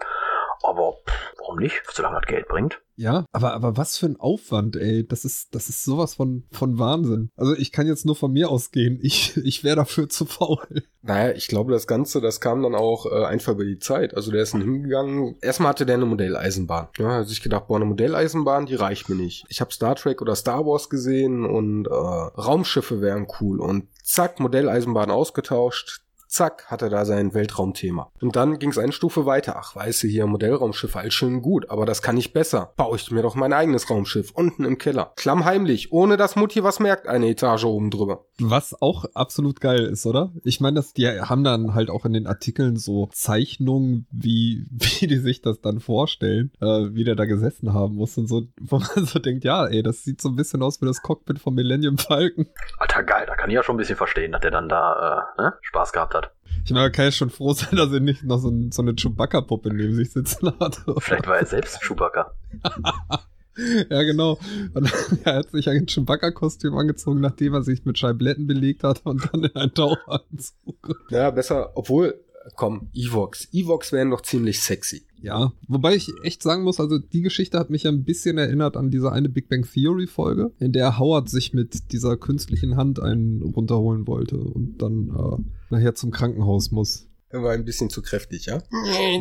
aber pff, warum nicht, solange das Geld bringt? Ja, aber, aber was für ein Aufwand, ey. Das ist, das ist sowas von, von Wahnsinn. Also ich kann jetzt nur von mir ausgehen. Ich, ich wäre dafür zu faul. Naja, ich glaube, das Ganze, das kam dann auch äh, einfach über die Zeit. Also der ist dann hingegangen. Erstmal hatte der eine Modelleisenbahn. Ja, hat sich gedacht, boah, eine Modelleisenbahn, die reicht mir nicht. Ich habe Star Trek oder Star Wars gesehen und äh, Raumschiffe wären cool. Und zack, Modelleisenbahn ausgetauscht zack, hat er da sein Weltraumthema. Und dann ging es eine Stufe weiter. Ach, weißt du, hier Modellraumschiffe, alles schön gut, aber das kann ich besser. Baue ich mir doch mein eigenes Raumschiff, unten im Keller. Klammheimlich, ohne dass Mutti was merkt, eine Etage oben drüber. Was auch absolut geil ist, oder? Ich meine, dass die haben dann halt auch in den Artikeln so Zeichnungen, wie, wie die sich das dann vorstellen, äh, wie der da gesessen haben muss und so, wo man so denkt, ja, ey, das sieht so ein bisschen aus wie das Cockpit vom Millennium Falcon. Alter, geil, da kann ich ja schon ein bisschen verstehen, dass der dann da äh, ne? Spaß gehabt hat. Ich meine, kann ja schon froh sein, dass er nicht noch so, ein, so eine Chewbacca-Puppe neben sich sitzen hat. Vielleicht war er selbst Chewbacca. ja, genau. Und er hat sich ein Chewbacca-Kostüm angezogen, nachdem er sich mit Scheibletten belegt hat und dann in einen Taucheranzug. Ja, besser, obwohl, komm, Evox. Evox wären doch ziemlich sexy. Ja, wobei ich echt sagen muss, also die Geschichte hat mich ja ein bisschen erinnert an diese eine Big Bang Theory Folge, in der Howard sich mit dieser künstlichen Hand einen runterholen wollte und dann äh, nachher zum Krankenhaus muss. Er war ein bisschen zu kräftig, ja?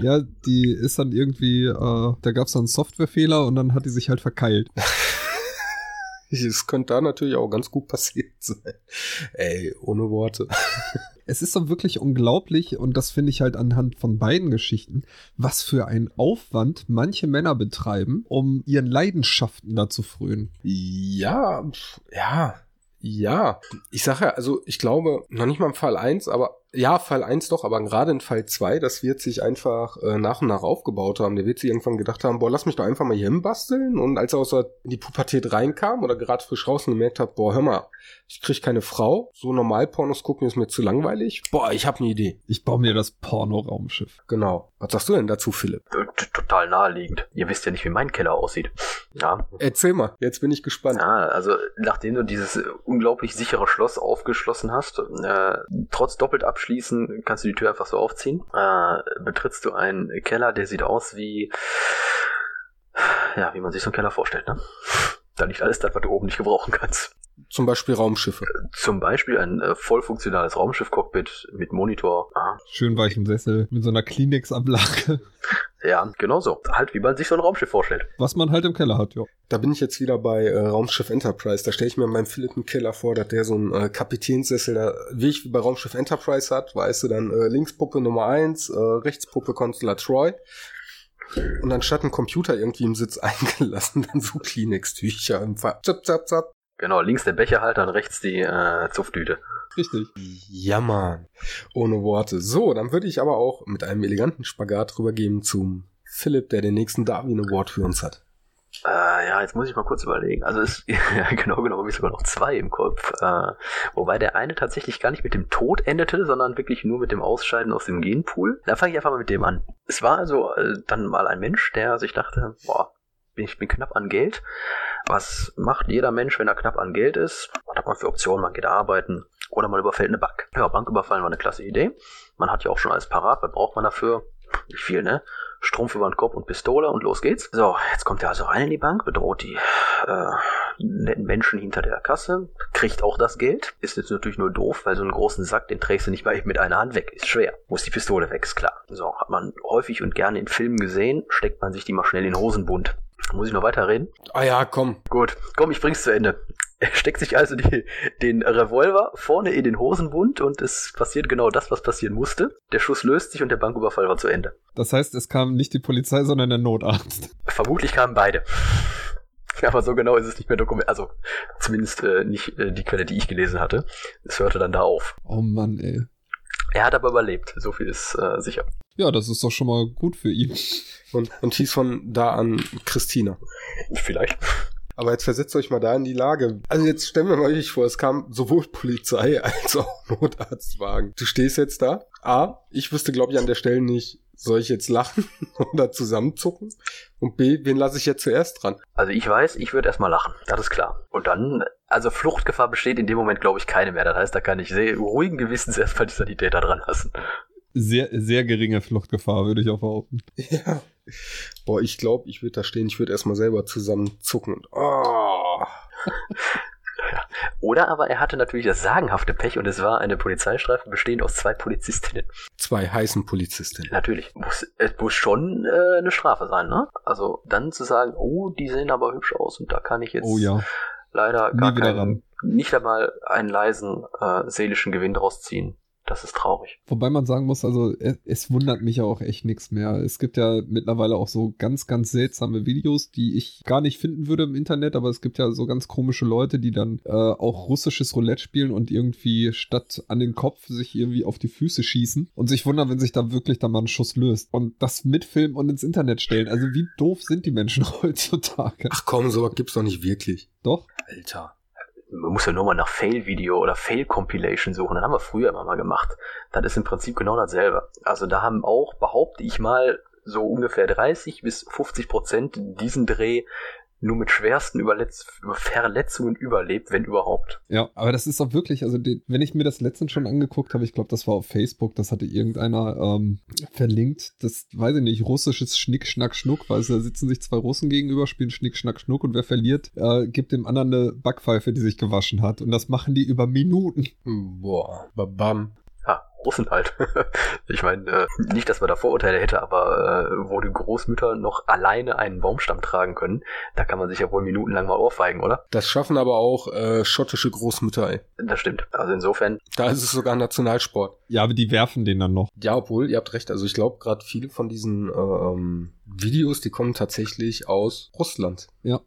Ja, die ist dann irgendwie, äh, da gab es dann einen Softwarefehler und dann hat die sich halt verkeilt. Es könnte da natürlich auch ganz gut passiert sein. Ey, ohne Worte. Es ist doch wirklich unglaublich und das finde ich halt anhand von beiden Geschichten, was für ein Aufwand manche Männer betreiben, um ihren Leidenschaften da zu frönen. Ja, ja, ja. Ich sage ja, also ich glaube, noch nicht mal im Fall 1, aber ja, Fall 1 doch, aber gerade in Fall 2, das wird sich einfach äh, nach und nach aufgebaut haben. Der wird sich irgendwann gedacht haben, boah, lass mich doch einfach mal hier hinbasteln. Und als er aus der, in die Pubertät reinkam oder gerade frisch raus und gemerkt hat, boah, hör mal, ich krieg keine Frau, so normal Pornos gucken ist mir zu langweilig. Boah, ich hab eine Idee. Ich baue mir das Porno-Raumschiff. Genau. Was sagst du denn dazu, Philipp? Äh, total naheliegend. Ihr wisst ja nicht, wie mein Keller aussieht. Ja. Erzähl mal, jetzt bin ich gespannt. Ja, also nachdem du dieses unglaublich sichere Schloss aufgeschlossen hast, äh, trotz doppelt abschließen, kannst du die Tür einfach so aufziehen. Äh, betrittst du einen Keller, der sieht aus wie, ja, wie man sich so einen Keller vorstellt, ne? Da liegt alles das, was du oben nicht gebrauchen kannst. Zum Beispiel Raumschiffe. Zum Beispiel ein äh, voll funktionales Raumschiff-Cockpit mit Monitor. Ah, Schön weichen Sessel mit so einer Kleenex-Ablage. ja, genau so. Halt, wie man sich so ein Raumschiff vorstellt. Was man halt im Keller hat, ja. Da bin ich jetzt wieder bei äh, Raumschiff Enterprise. Da stelle ich mir meinen Philipp einen Keller vor, dass der so einen äh, Kapitänssessel, da, wie ich wie bei Raumschiff Enterprise hat, weißt du, dann äh, Linkspuppe Nummer eins, äh, Rechtspuppe Consular Troy. Und anstatt ein Computer irgendwie im Sitz eingelassen, dann so Kleenex-Tücher im Fall. Zap, zap, zap. Genau, links der Becherhalter und rechts die äh, Zupftüte. Richtig. Ja, Mann. Ohne Worte. So, dann würde ich aber auch mit einem eleganten Spagat rübergeben zum Philipp, der den nächsten Darwin Award für uns hat. Äh, ja, jetzt muss ich mal kurz überlegen. Also es, ja, genau genommen habe ich sogar noch zwei im Kopf. Äh, wobei der eine tatsächlich gar nicht mit dem Tod endete, sondern wirklich nur mit dem Ausscheiden aus dem Genpool. Da fange ich einfach mal mit dem an. Es war also äh, dann mal ein Mensch, der sich dachte, boah, ich bin knapp an Geld. Was macht jeder Mensch, wenn er knapp an Geld ist? Was hat man für Optionen? Man geht arbeiten oder man überfällt eine Bank. Ja, Banküberfallen war eine klasse Idee. Man hat ja auch schon alles parat. Was braucht man dafür? Nicht viel, ne? Strumpf über den Kopf und Pistole und los geht's. So, jetzt kommt er also rein in die Bank, bedroht die äh, netten Menschen hinter der Kasse, kriegt auch das Geld. Ist jetzt natürlich nur doof, weil so einen großen Sack, den trägst du nicht mal eben mit einer Hand weg. Ist schwer. Muss die Pistole weg, ist klar. So, hat man häufig und gerne in Filmen gesehen, steckt man sich die mal schnell in den Hosenbund. Muss ich noch weiterreden? Ah ja, komm. Gut, komm, ich bring's zu Ende. Er steckt sich also die, den Revolver vorne in den Hosenbund und es passiert genau das, was passieren musste. Der Schuss löst sich und der Banküberfall war zu Ende. Das heißt, es kam nicht die Polizei, sondern der Notarzt. Vermutlich kamen beide. Aber so genau ist es nicht mehr dokumentiert. Also zumindest äh, nicht äh, die Quelle, die ich gelesen hatte. Es hörte dann da auf. Oh Mann, ey. Er hat aber überlebt. So viel ist äh, sicher. Ja, das ist doch schon mal gut für ihn. Und, und hieß von da an Christina. Vielleicht. Aber jetzt versetzt euch mal da in die Lage. Also jetzt stellen wir mal euch vor, es kam sowohl Polizei als auch Notarztwagen. Du stehst jetzt da. A, ich wüsste, glaube ich, an der Stelle nicht, soll ich jetzt lachen oder zusammenzucken? Und B, wen lasse ich jetzt zuerst dran? Also ich weiß, ich würde erstmal lachen. Das ist klar. Und dann, also Fluchtgefahr besteht in dem Moment, glaube ich, keine mehr. Das heißt, da kann ich sehr ruhigen Gewissens erstmal die Sanitäter dran lassen. Sehr, sehr geringe Fluchtgefahr, würde ich auch behaupten. Ja. Boah, ich glaube, ich würde da stehen, ich würde erstmal selber zusammenzucken und oh. Oder aber er hatte natürlich das sagenhafte Pech und es war eine Polizeistreife bestehend aus zwei Polizistinnen. Zwei heißen Polizistinnen. Natürlich. Muss, es muss schon äh, eine Strafe sein, ne? Also dann zu sagen, oh, die sehen aber hübsch aus und da kann ich jetzt Oh ja. leider gar keinen, ran. nicht einmal einen leisen äh, seelischen Gewinn draus ziehen. Das ist traurig. Wobei man sagen muss, also es, es wundert mich ja auch echt nichts mehr. Es gibt ja mittlerweile auch so ganz, ganz seltsame Videos, die ich gar nicht finden würde im Internet, aber es gibt ja so ganz komische Leute, die dann äh, auch russisches Roulette spielen und irgendwie statt an den Kopf sich irgendwie auf die Füße schießen und sich wundern, wenn sich da wirklich dann mal ein Schuss löst. Und das mitfilmen und ins Internet stellen. Also wie doof sind die Menschen heutzutage? Ach komm, sowas gibt's doch nicht wirklich. Doch? Alter. Man muss ja nur mal nach Fail-Video oder Fail-Compilation suchen. Das haben wir früher immer mal gemacht. Das ist im Prinzip genau dasselbe. Also da haben auch, behaupte ich mal, so ungefähr 30 bis 50 Prozent diesen Dreh nur mit schwersten Überletz Verletzungen überlebt, wenn überhaupt. Ja, aber das ist doch wirklich, also die, wenn ich mir das letztens schon angeguckt habe, ich glaube, das war auf Facebook, das hatte irgendeiner ähm, verlinkt, das weiß ich nicht, russisches Schnick, Schnack, Schnuck, weil da sitzen sich zwei Russen gegenüber, spielen Schnick, Schnack, Schnuck und wer verliert, äh, gibt dem anderen eine Backpfeife, die sich gewaschen hat. Und das machen die über Minuten. Boah, babam. Russen halt. ich meine, äh, nicht, dass man da Vorurteile hätte, aber äh, wo die Großmütter noch alleine einen Baumstamm tragen können, da kann man sich ja wohl minutenlang mal ohrfeigen, oder? Das schaffen aber auch äh, schottische Großmütter, ey. Das stimmt. Also insofern, Da ist es sogar Nationalsport. Ja, aber die werfen den dann noch. Ja, obwohl, ihr habt recht. Also ich glaube, gerade viele von diesen äh, ähm, Videos, die kommen tatsächlich aus Russland. Ja.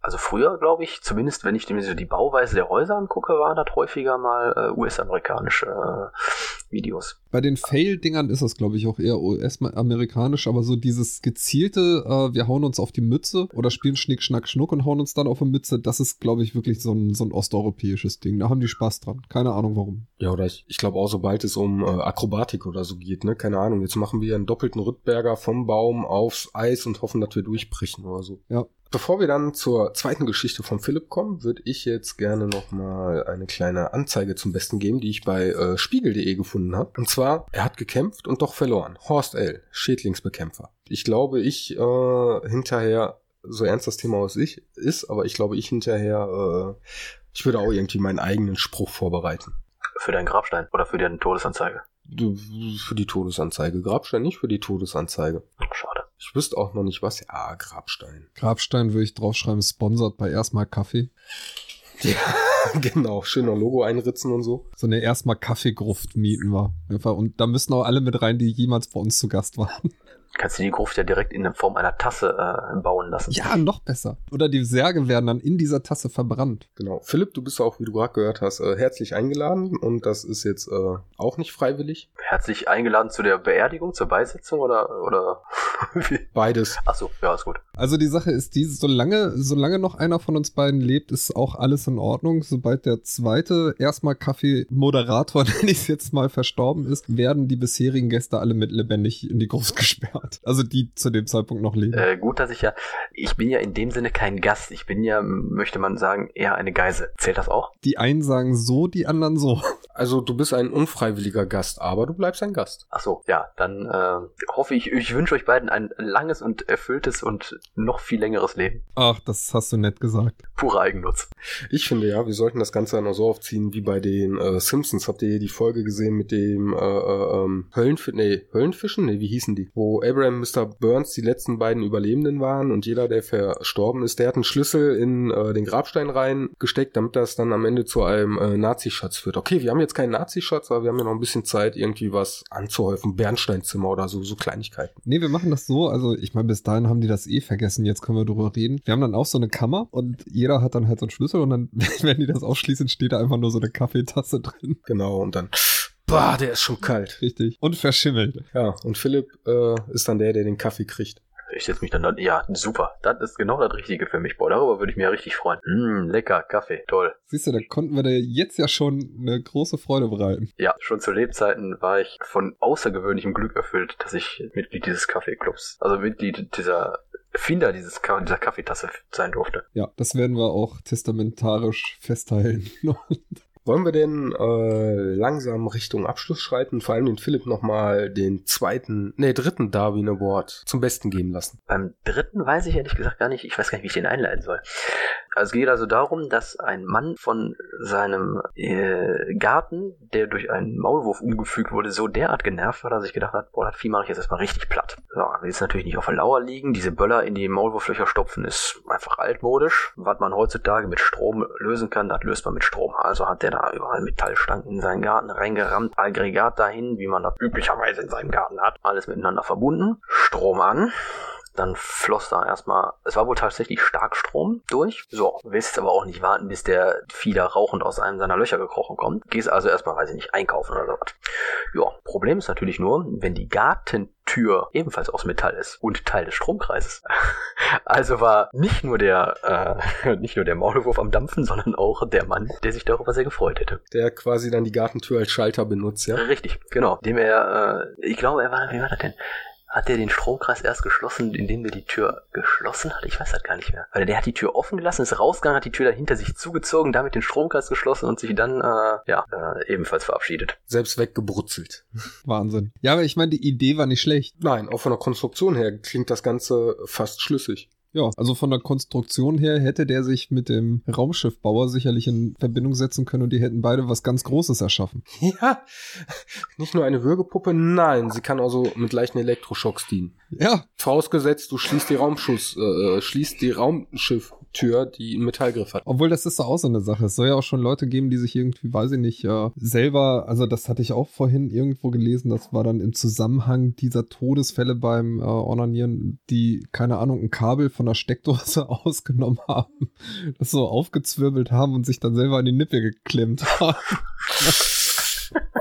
Also früher glaube ich, zumindest wenn ich mir so die Bauweise der Häuser angucke, waren das häufiger mal äh, US-amerikanische äh, Videos. Bei den Fail-Dingern ist das, glaube ich, auch eher US-amerikanisch, aber so dieses gezielte, äh, wir hauen uns auf die Mütze oder spielen Schnick, Schnack, Schnuck und hauen uns dann auf die Mütze, das ist, glaube ich, wirklich so ein, so ein osteuropäisches Ding. Da haben die Spaß dran. Keine Ahnung warum. Ja, oder ich, ich glaube auch, sobald es um äh, Akrobatik oder so geht, ne? Keine Ahnung. Jetzt machen wir einen doppelten Rückberger vom Baum aufs Eis und hoffen, dass wir durchbrechen oder so. Ja. Bevor wir dann zur zweiten Geschichte von Philipp kommen, würde ich jetzt gerne nochmal eine kleine Anzeige zum Besten geben, die ich bei äh, spiegel.de gefunden habe. Und zwar, er hat gekämpft und doch verloren. Horst L., Schädlingsbekämpfer. Ich glaube, ich äh, hinterher, so ernst das Thema aus ich ist, aber ich glaube, ich hinterher äh, Ich würde auch irgendwie meinen eigenen Spruch vorbereiten. Für deinen Grabstein oder für deine Todesanzeige? Für die Todesanzeige. Grabstein nicht für die Todesanzeige. Schade. Ich wüsste auch noch nicht was. Ja, Grabstein. Grabstein würde ich draufschreiben, sponsert bei erstmal Kaffee. Ja, genau. Schöner Logo einritzen und so. So eine erstmal Kaffeegruft mieten wir. Und da müssen auch alle mit rein, die jemals bei uns zu Gast waren. Kannst du die Gruft ja direkt in Form einer Tasse äh, bauen lassen. Ja, noch besser. Oder die Särge werden dann in dieser Tasse verbrannt. Genau. Philipp, du bist auch, wie du gerade gehört hast, äh, herzlich eingeladen und das ist jetzt äh, auch nicht freiwillig. Herzlich eingeladen zu der Beerdigung, zur Beisetzung oder oder wie? Beides. Ach so, ja, ist gut. Also die Sache ist die, solange, solange noch einer von uns beiden lebt, ist auch alles in Ordnung. Sobald der zweite erstmal Kaffee-Moderator, nenne ich es jetzt mal, verstorben ist, werden die bisherigen Gäste alle mit lebendig in die Gruft gesperrt. Also die zu dem Zeitpunkt noch leben. Äh, gut, dass ich ja, ich bin ja in dem Sinne kein Gast. Ich bin ja, möchte man sagen, eher eine Geise. Zählt das auch? Die einen sagen so, die anderen so. Also du bist ein unfreiwilliger Gast, aber du bleibst ein Gast. Ach so, ja, dann äh, hoffe ich, ich wünsche euch beiden ein langes und erfülltes und noch viel längeres Leben. Ach, das hast du nett gesagt. Purer Eigennutz. Ich finde ja, wir sollten das Ganze dann auch so aufziehen wie bei den äh, Simpsons. Habt ihr die Folge gesehen mit dem äh, äh, ähm, Höllenfischen? Nee, Höllenfischen? Nee, wie hießen die? Wo Abraham und Mr. Burns die letzten beiden Überlebenden waren und jeder, der verstorben ist, der hat einen Schlüssel in äh, den Grabstein reingesteckt, damit das dann am Ende zu einem äh, Nazi-Schatz führt. Okay, wir haben jetzt keinen Nazi-Schatz, aber wir haben ja noch ein bisschen Zeit, irgendwie was anzuhäufen. Bernsteinzimmer oder so, so Kleinigkeiten. Nee, wir machen das so, also ich meine, bis dahin haben die das eh vergessen, jetzt können wir drüber reden. Wir haben dann auch so eine Kammer und jeder hat dann halt so einen Schlüssel und dann, wenn die das aufschließen, steht da einfach nur so eine Kaffeetasse drin. Genau, und dann Bah, der ist schon kalt. Richtig. Und verschimmelt. Ja, und Philipp äh, ist dann der, der den Kaffee kriegt. Ich setze mich dann dann, ja, super. Das ist genau das Richtige für mich. Boah, darüber würde ich mich ja richtig freuen. Mm, lecker, Kaffee, toll. Siehst du, da konnten wir dir jetzt ja schon eine große Freude bereiten. Ja, schon zu Lebzeiten war ich von außergewöhnlichem Glück erfüllt, dass ich Mitglied dieses Kaffeeclubs, also Mitglied dieser Finder dieses, dieser Kaffeetasse sein durfte. Ja, das werden wir auch testamentarisch festhalten. Wollen wir denn äh, langsam Richtung Abschluss schreiten? Vor allem den Philipp nochmal den zweiten, nee, dritten Darwin Award zum Besten geben lassen. Beim dritten weiß ich ehrlich gesagt gar nicht, ich weiß gar nicht, wie ich den einleiten soll. Also es geht also darum, dass ein Mann von seinem äh, Garten, der durch einen Maulwurf umgefügt wurde, so derart genervt war, dass ich gedacht hat, boah, das Vieh mache ich jetzt erstmal richtig platt. So, will jetzt natürlich nicht auf der Lauer liegen. Diese Böller in die Maulwurflöcher stopfen ist einfach altmodisch. Was man heutzutage mit Strom lösen kann, das löst man mit Strom. Also hat der da überall Metallstangen in seinen Garten reingerammt, Aggregat dahin, wie man das üblicherweise in seinem Garten hat. Alles miteinander verbunden. Strom an. Dann floss da erstmal, es war wohl tatsächlich Starkstrom durch. So, willst aber auch nicht warten, bis der da rauchend aus einem seiner Löcher gekrochen kommt. Gehst also erstmal, weiß ich nicht, einkaufen oder sowas. Ja, Problem ist natürlich nur, wenn die Gartentür ebenfalls aus Metall ist und Teil des Stromkreises. Also war nicht nur der, äh, nicht nur der Maulwurf am Dampfen, sondern auch der Mann, der sich darüber sehr gefreut hätte. Der quasi dann die Gartentür als Schalter benutzt, ja? Richtig, genau. Dem er, äh, ich glaube, er war, wie war das denn? Hat er den Stromkreis erst geschlossen, indem er die Tür geschlossen hat? Ich weiß das gar nicht mehr. Weil der hat die Tür offen gelassen, ist rausgegangen, hat die Tür dann hinter sich zugezogen, damit den Stromkreis geschlossen und sich dann äh, ja äh, ebenfalls verabschiedet. Selbst weggebrutzelt. Wahnsinn. Ja, aber ich meine, die Idee war nicht schlecht. Nein, auch von der Konstruktion her klingt das Ganze fast schlüssig. Ja, also von der Konstruktion her hätte der sich mit dem Raumschiffbauer sicherlich in Verbindung setzen können und die hätten beide was ganz Großes erschaffen. Ja, nicht nur eine Würgepuppe, nein, sie kann also mit leichten Elektroschocks dienen. Ja. Vorausgesetzt, du schließt die Raumschuss, äh, schließt die Raumschiff Tür, die einen Metallgriff hat. Obwohl, das ist doch auch so eine Sache. Es soll ja auch schon Leute geben, die sich irgendwie, weiß ich nicht, äh, selber, also das hatte ich auch vorhin irgendwo gelesen, das war dann im Zusammenhang dieser Todesfälle beim äh, Onanieren, die, keine Ahnung, ein Kabel von der Steckdose ausgenommen haben, das so aufgezwirbelt haben und sich dann selber an die Nippe geklemmt haben.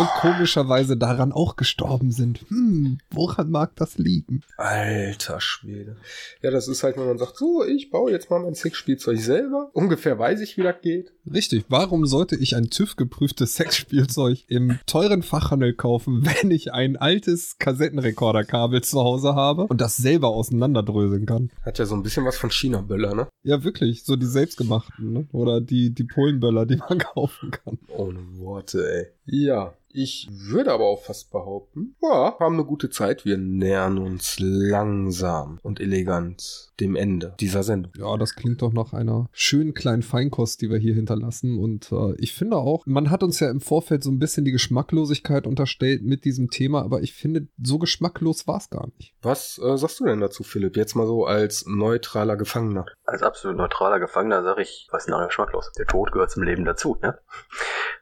und komischerweise daran auch gestorben sind. Hm, woran mag das liegen? Alter Schwede. Ja, das ist halt, wenn man sagt, so, ich baue jetzt mal mein Sexspielzeug selber. Ungefähr weiß ich, wie das geht. Richtig. Warum sollte ich ein TÜV-geprüftes Sexspielzeug im teuren Fachhandel kaufen, wenn ich ein altes Kassettenrekorderkabel zu Hause habe und das selber auseinanderdröseln kann? Hat ja so ein bisschen was von China-Böller, ne? Ja, wirklich. So die selbstgemachten, ne? Oder die, die Polenböller, die man kaufen kann. Ohne Worte, ey. Ja, Ich würde aber auch fast behaupten, ja, wir haben eine gute Zeit. Wir nähern uns langsam und elegant dem Ende dieser Sendung. Ja, das klingt doch nach einer schönen kleinen Feinkost, die wir hier hinterlassen. Und äh, ich finde auch, man hat uns ja im Vorfeld so ein bisschen die Geschmacklosigkeit unterstellt mit diesem Thema, aber ich finde, so geschmacklos war es gar nicht. Was äh, sagst du denn dazu, Philipp? Jetzt mal so als neutraler Gefangener. Als absolut neutraler Gefangener sage ich, was ist denn geschmacklos? Der Tod gehört zum Leben dazu, ne?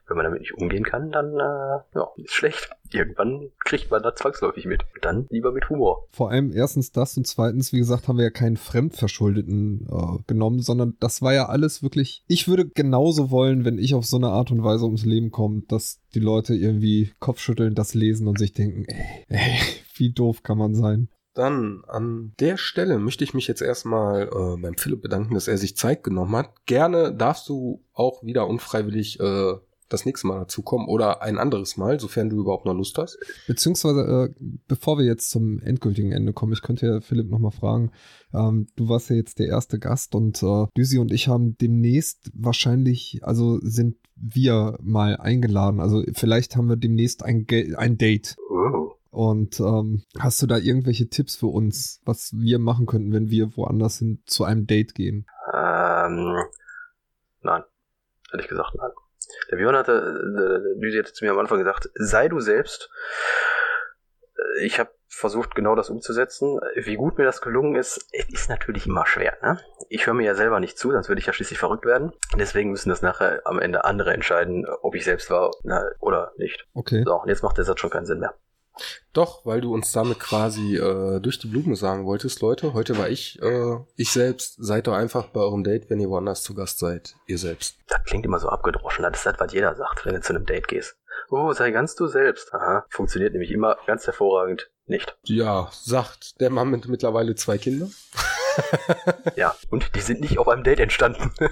Wenn man damit nicht umgehen kann, dann äh, ja, ist schlecht. Irgendwann kriegt man da zwangsläufig mit. Dann lieber mit Humor. Vor allem erstens das und zweitens, wie gesagt, haben wir ja keinen Fremdverschuldeten äh, genommen, sondern das war ja alles wirklich. Ich würde genauso wollen, wenn ich auf so eine Art und Weise ums Leben komme, dass die Leute irgendwie Kopfschütteln, das lesen und sich denken, ey, ey wie doof kann man sein. Dann an der Stelle möchte ich mich jetzt erstmal äh, beim Philipp bedanken, dass er sich Zeit genommen hat. Gerne darfst du auch wieder unfreiwillig äh, das nächste Mal dazukommen oder ein anderes Mal, sofern du überhaupt noch Lust hast. Beziehungsweise, äh, bevor wir jetzt zum endgültigen Ende kommen, ich könnte ja Philipp nochmal fragen, ähm, du warst ja jetzt der erste Gast und äh, Düsi und ich haben demnächst wahrscheinlich, also sind wir mal eingeladen. Also vielleicht haben wir demnächst ein, ein Date. Oh. Und ähm, hast du da irgendwelche Tipps für uns, was wir machen könnten, wenn wir woanders hin zu einem Date gehen? Ähm, nein. Hätte ich gesagt, nein. Der Björn hatte, äh, Düsi hatte zu mir am Anfang gesagt, sei du selbst. Äh, ich habe versucht, genau das umzusetzen. Wie gut mir das gelungen ist, ist natürlich immer schwer. Ne? Ich höre mir ja selber nicht zu, sonst würde ich ja schließlich verrückt werden. Deswegen müssen das nachher am Ende andere entscheiden, ob ich selbst war na, oder nicht. Okay. So, und jetzt macht der Satz schon keinen Sinn mehr. Doch, weil du uns damit quasi äh, durch die Blume sagen wolltest, Leute, heute war ich, äh, ich selbst, seid doch einfach bei eurem Date, wenn ihr woanders zu Gast seid, ihr selbst. Das klingt immer so abgedroschen, das ist das, was jeder sagt, wenn du zu einem Date gehst. Oh, sei ganz du selbst. Aha, funktioniert nämlich immer ganz hervorragend nicht. Ja, sagt der Mann mit mittlerweile zwei Kindern. Ja, und die sind nicht auf einem Date entstanden.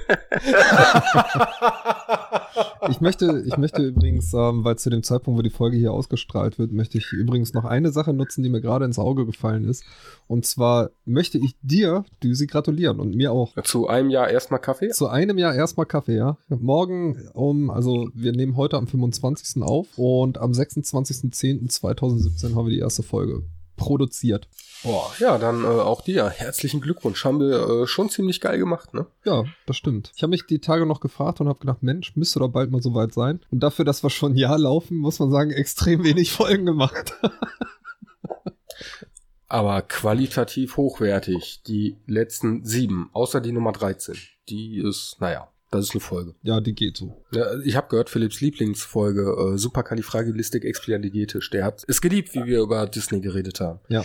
ich möchte, ich möchte übrigens, ähm, weil zu dem Zeitpunkt, wo die Folge hier ausgestrahlt wird, möchte ich übrigens noch eine Sache nutzen, die mir gerade ins Auge gefallen ist. Und zwar möchte ich dir, Düsi, gratulieren und mir auch. Zu einem Jahr erstmal Kaffee? Zu einem Jahr erstmal Kaffee, ja. Morgen um, also wir nehmen heute am 25. auf und am 26.10.2017 haben wir die erste Folge produziert. Boah, ja, dann äh, auch dir. Herzlichen Glückwunsch. Haben wir äh, schon ziemlich geil gemacht, ne? Ja, das stimmt. Ich habe mich die Tage noch gefragt und habe gedacht, Mensch, müsste doch bald mal soweit sein. Und dafür, dass wir schon ein Jahr laufen, muss man sagen, extrem wenig Folgen gemacht. Aber qualitativ hochwertig. Die letzten sieben, außer die Nummer 13. Die ist, naja, das ist eine Folge. Ja, die geht so. Ja, ich habe gehört, Philipps Lieblingsfolge, äh, Superkalifragilistik-Expialigetisch, der hat es geliebt, wie wir über Disney geredet haben. Ja.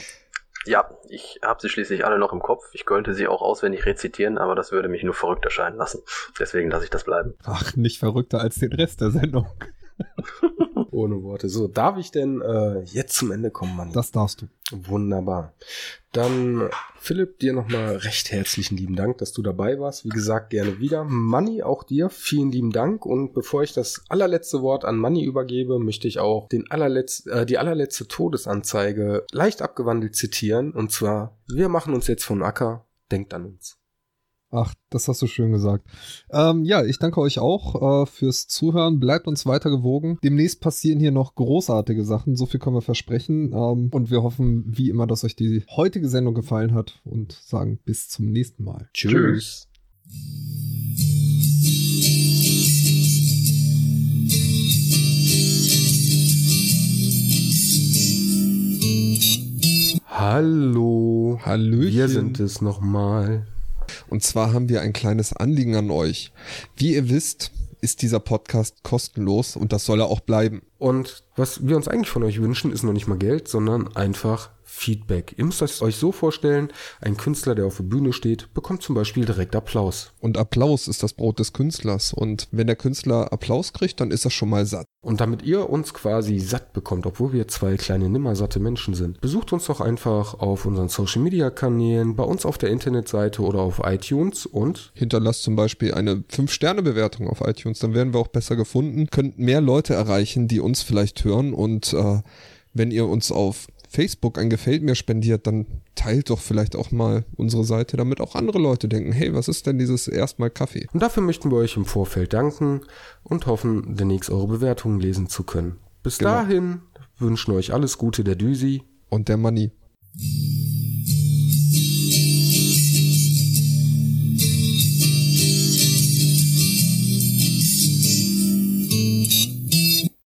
Ja, ich habe sie schließlich alle noch im Kopf. Ich könnte sie auch auswendig rezitieren, aber das würde mich nur verrückt erscheinen lassen. Deswegen lasse ich das bleiben. Ach, nicht verrückter als den Rest der Sendung. Ohne Worte. So, darf ich denn äh, jetzt zum Ende kommen, Mann? Das darfst du. Wunderbar. Dann, Philipp, dir nochmal recht herzlichen lieben Dank, dass du dabei warst. Wie gesagt, gerne wieder. Manni, auch dir vielen lieben Dank. Und bevor ich das allerletzte Wort an Manni übergebe, möchte ich auch den allerletz äh, die allerletzte Todesanzeige leicht abgewandelt zitieren. Und zwar, wir machen uns jetzt von Acker, denkt an uns. Ach, das hast du schön gesagt. Ähm, ja, ich danke euch auch äh, fürs Zuhören. Bleibt uns weiter gewogen. Demnächst passieren hier noch großartige Sachen. So viel können wir versprechen. Ähm, und wir hoffen, wie immer, dass euch die heutige Sendung gefallen hat und sagen bis zum nächsten Mal. Tschüss. Hallo. Hallöchen. Wir sind es nochmal. Und zwar haben wir ein kleines Anliegen an euch. Wie ihr wisst, ist dieser Podcast kostenlos und das soll er auch bleiben. Und was wir uns eigentlich von euch wünschen, ist noch nicht mal Geld, sondern einfach Feedback. Ihr müsst euch so vorstellen, ein Künstler, der auf der Bühne steht, bekommt zum Beispiel direkt Applaus. Und Applaus ist das Brot des Künstlers. Und wenn der Künstler Applaus kriegt, dann ist er schon mal satt. Und damit ihr uns quasi satt bekommt, obwohl wir zwei kleine nimmersatte Menschen sind, besucht uns doch einfach auf unseren Social Media Kanälen, bei uns auf der Internetseite oder auf iTunes und hinterlasst zum Beispiel eine 5-Sterne-Bewertung auf iTunes. Dann werden wir auch besser gefunden, könnt mehr Leute erreichen, die uns vielleicht hören und äh, wenn ihr uns auf Facebook ein Gefällt mir spendiert, dann teilt doch vielleicht auch mal unsere Seite, damit auch andere Leute denken, hey, was ist denn dieses erstmal Kaffee? Und dafür möchten wir euch im Vorfeld danken und hoffen, demnächst eure Bewertungen lesen zu können. bis Genau. dahin wünschen euch alles Gute der Düsi. Und der Money.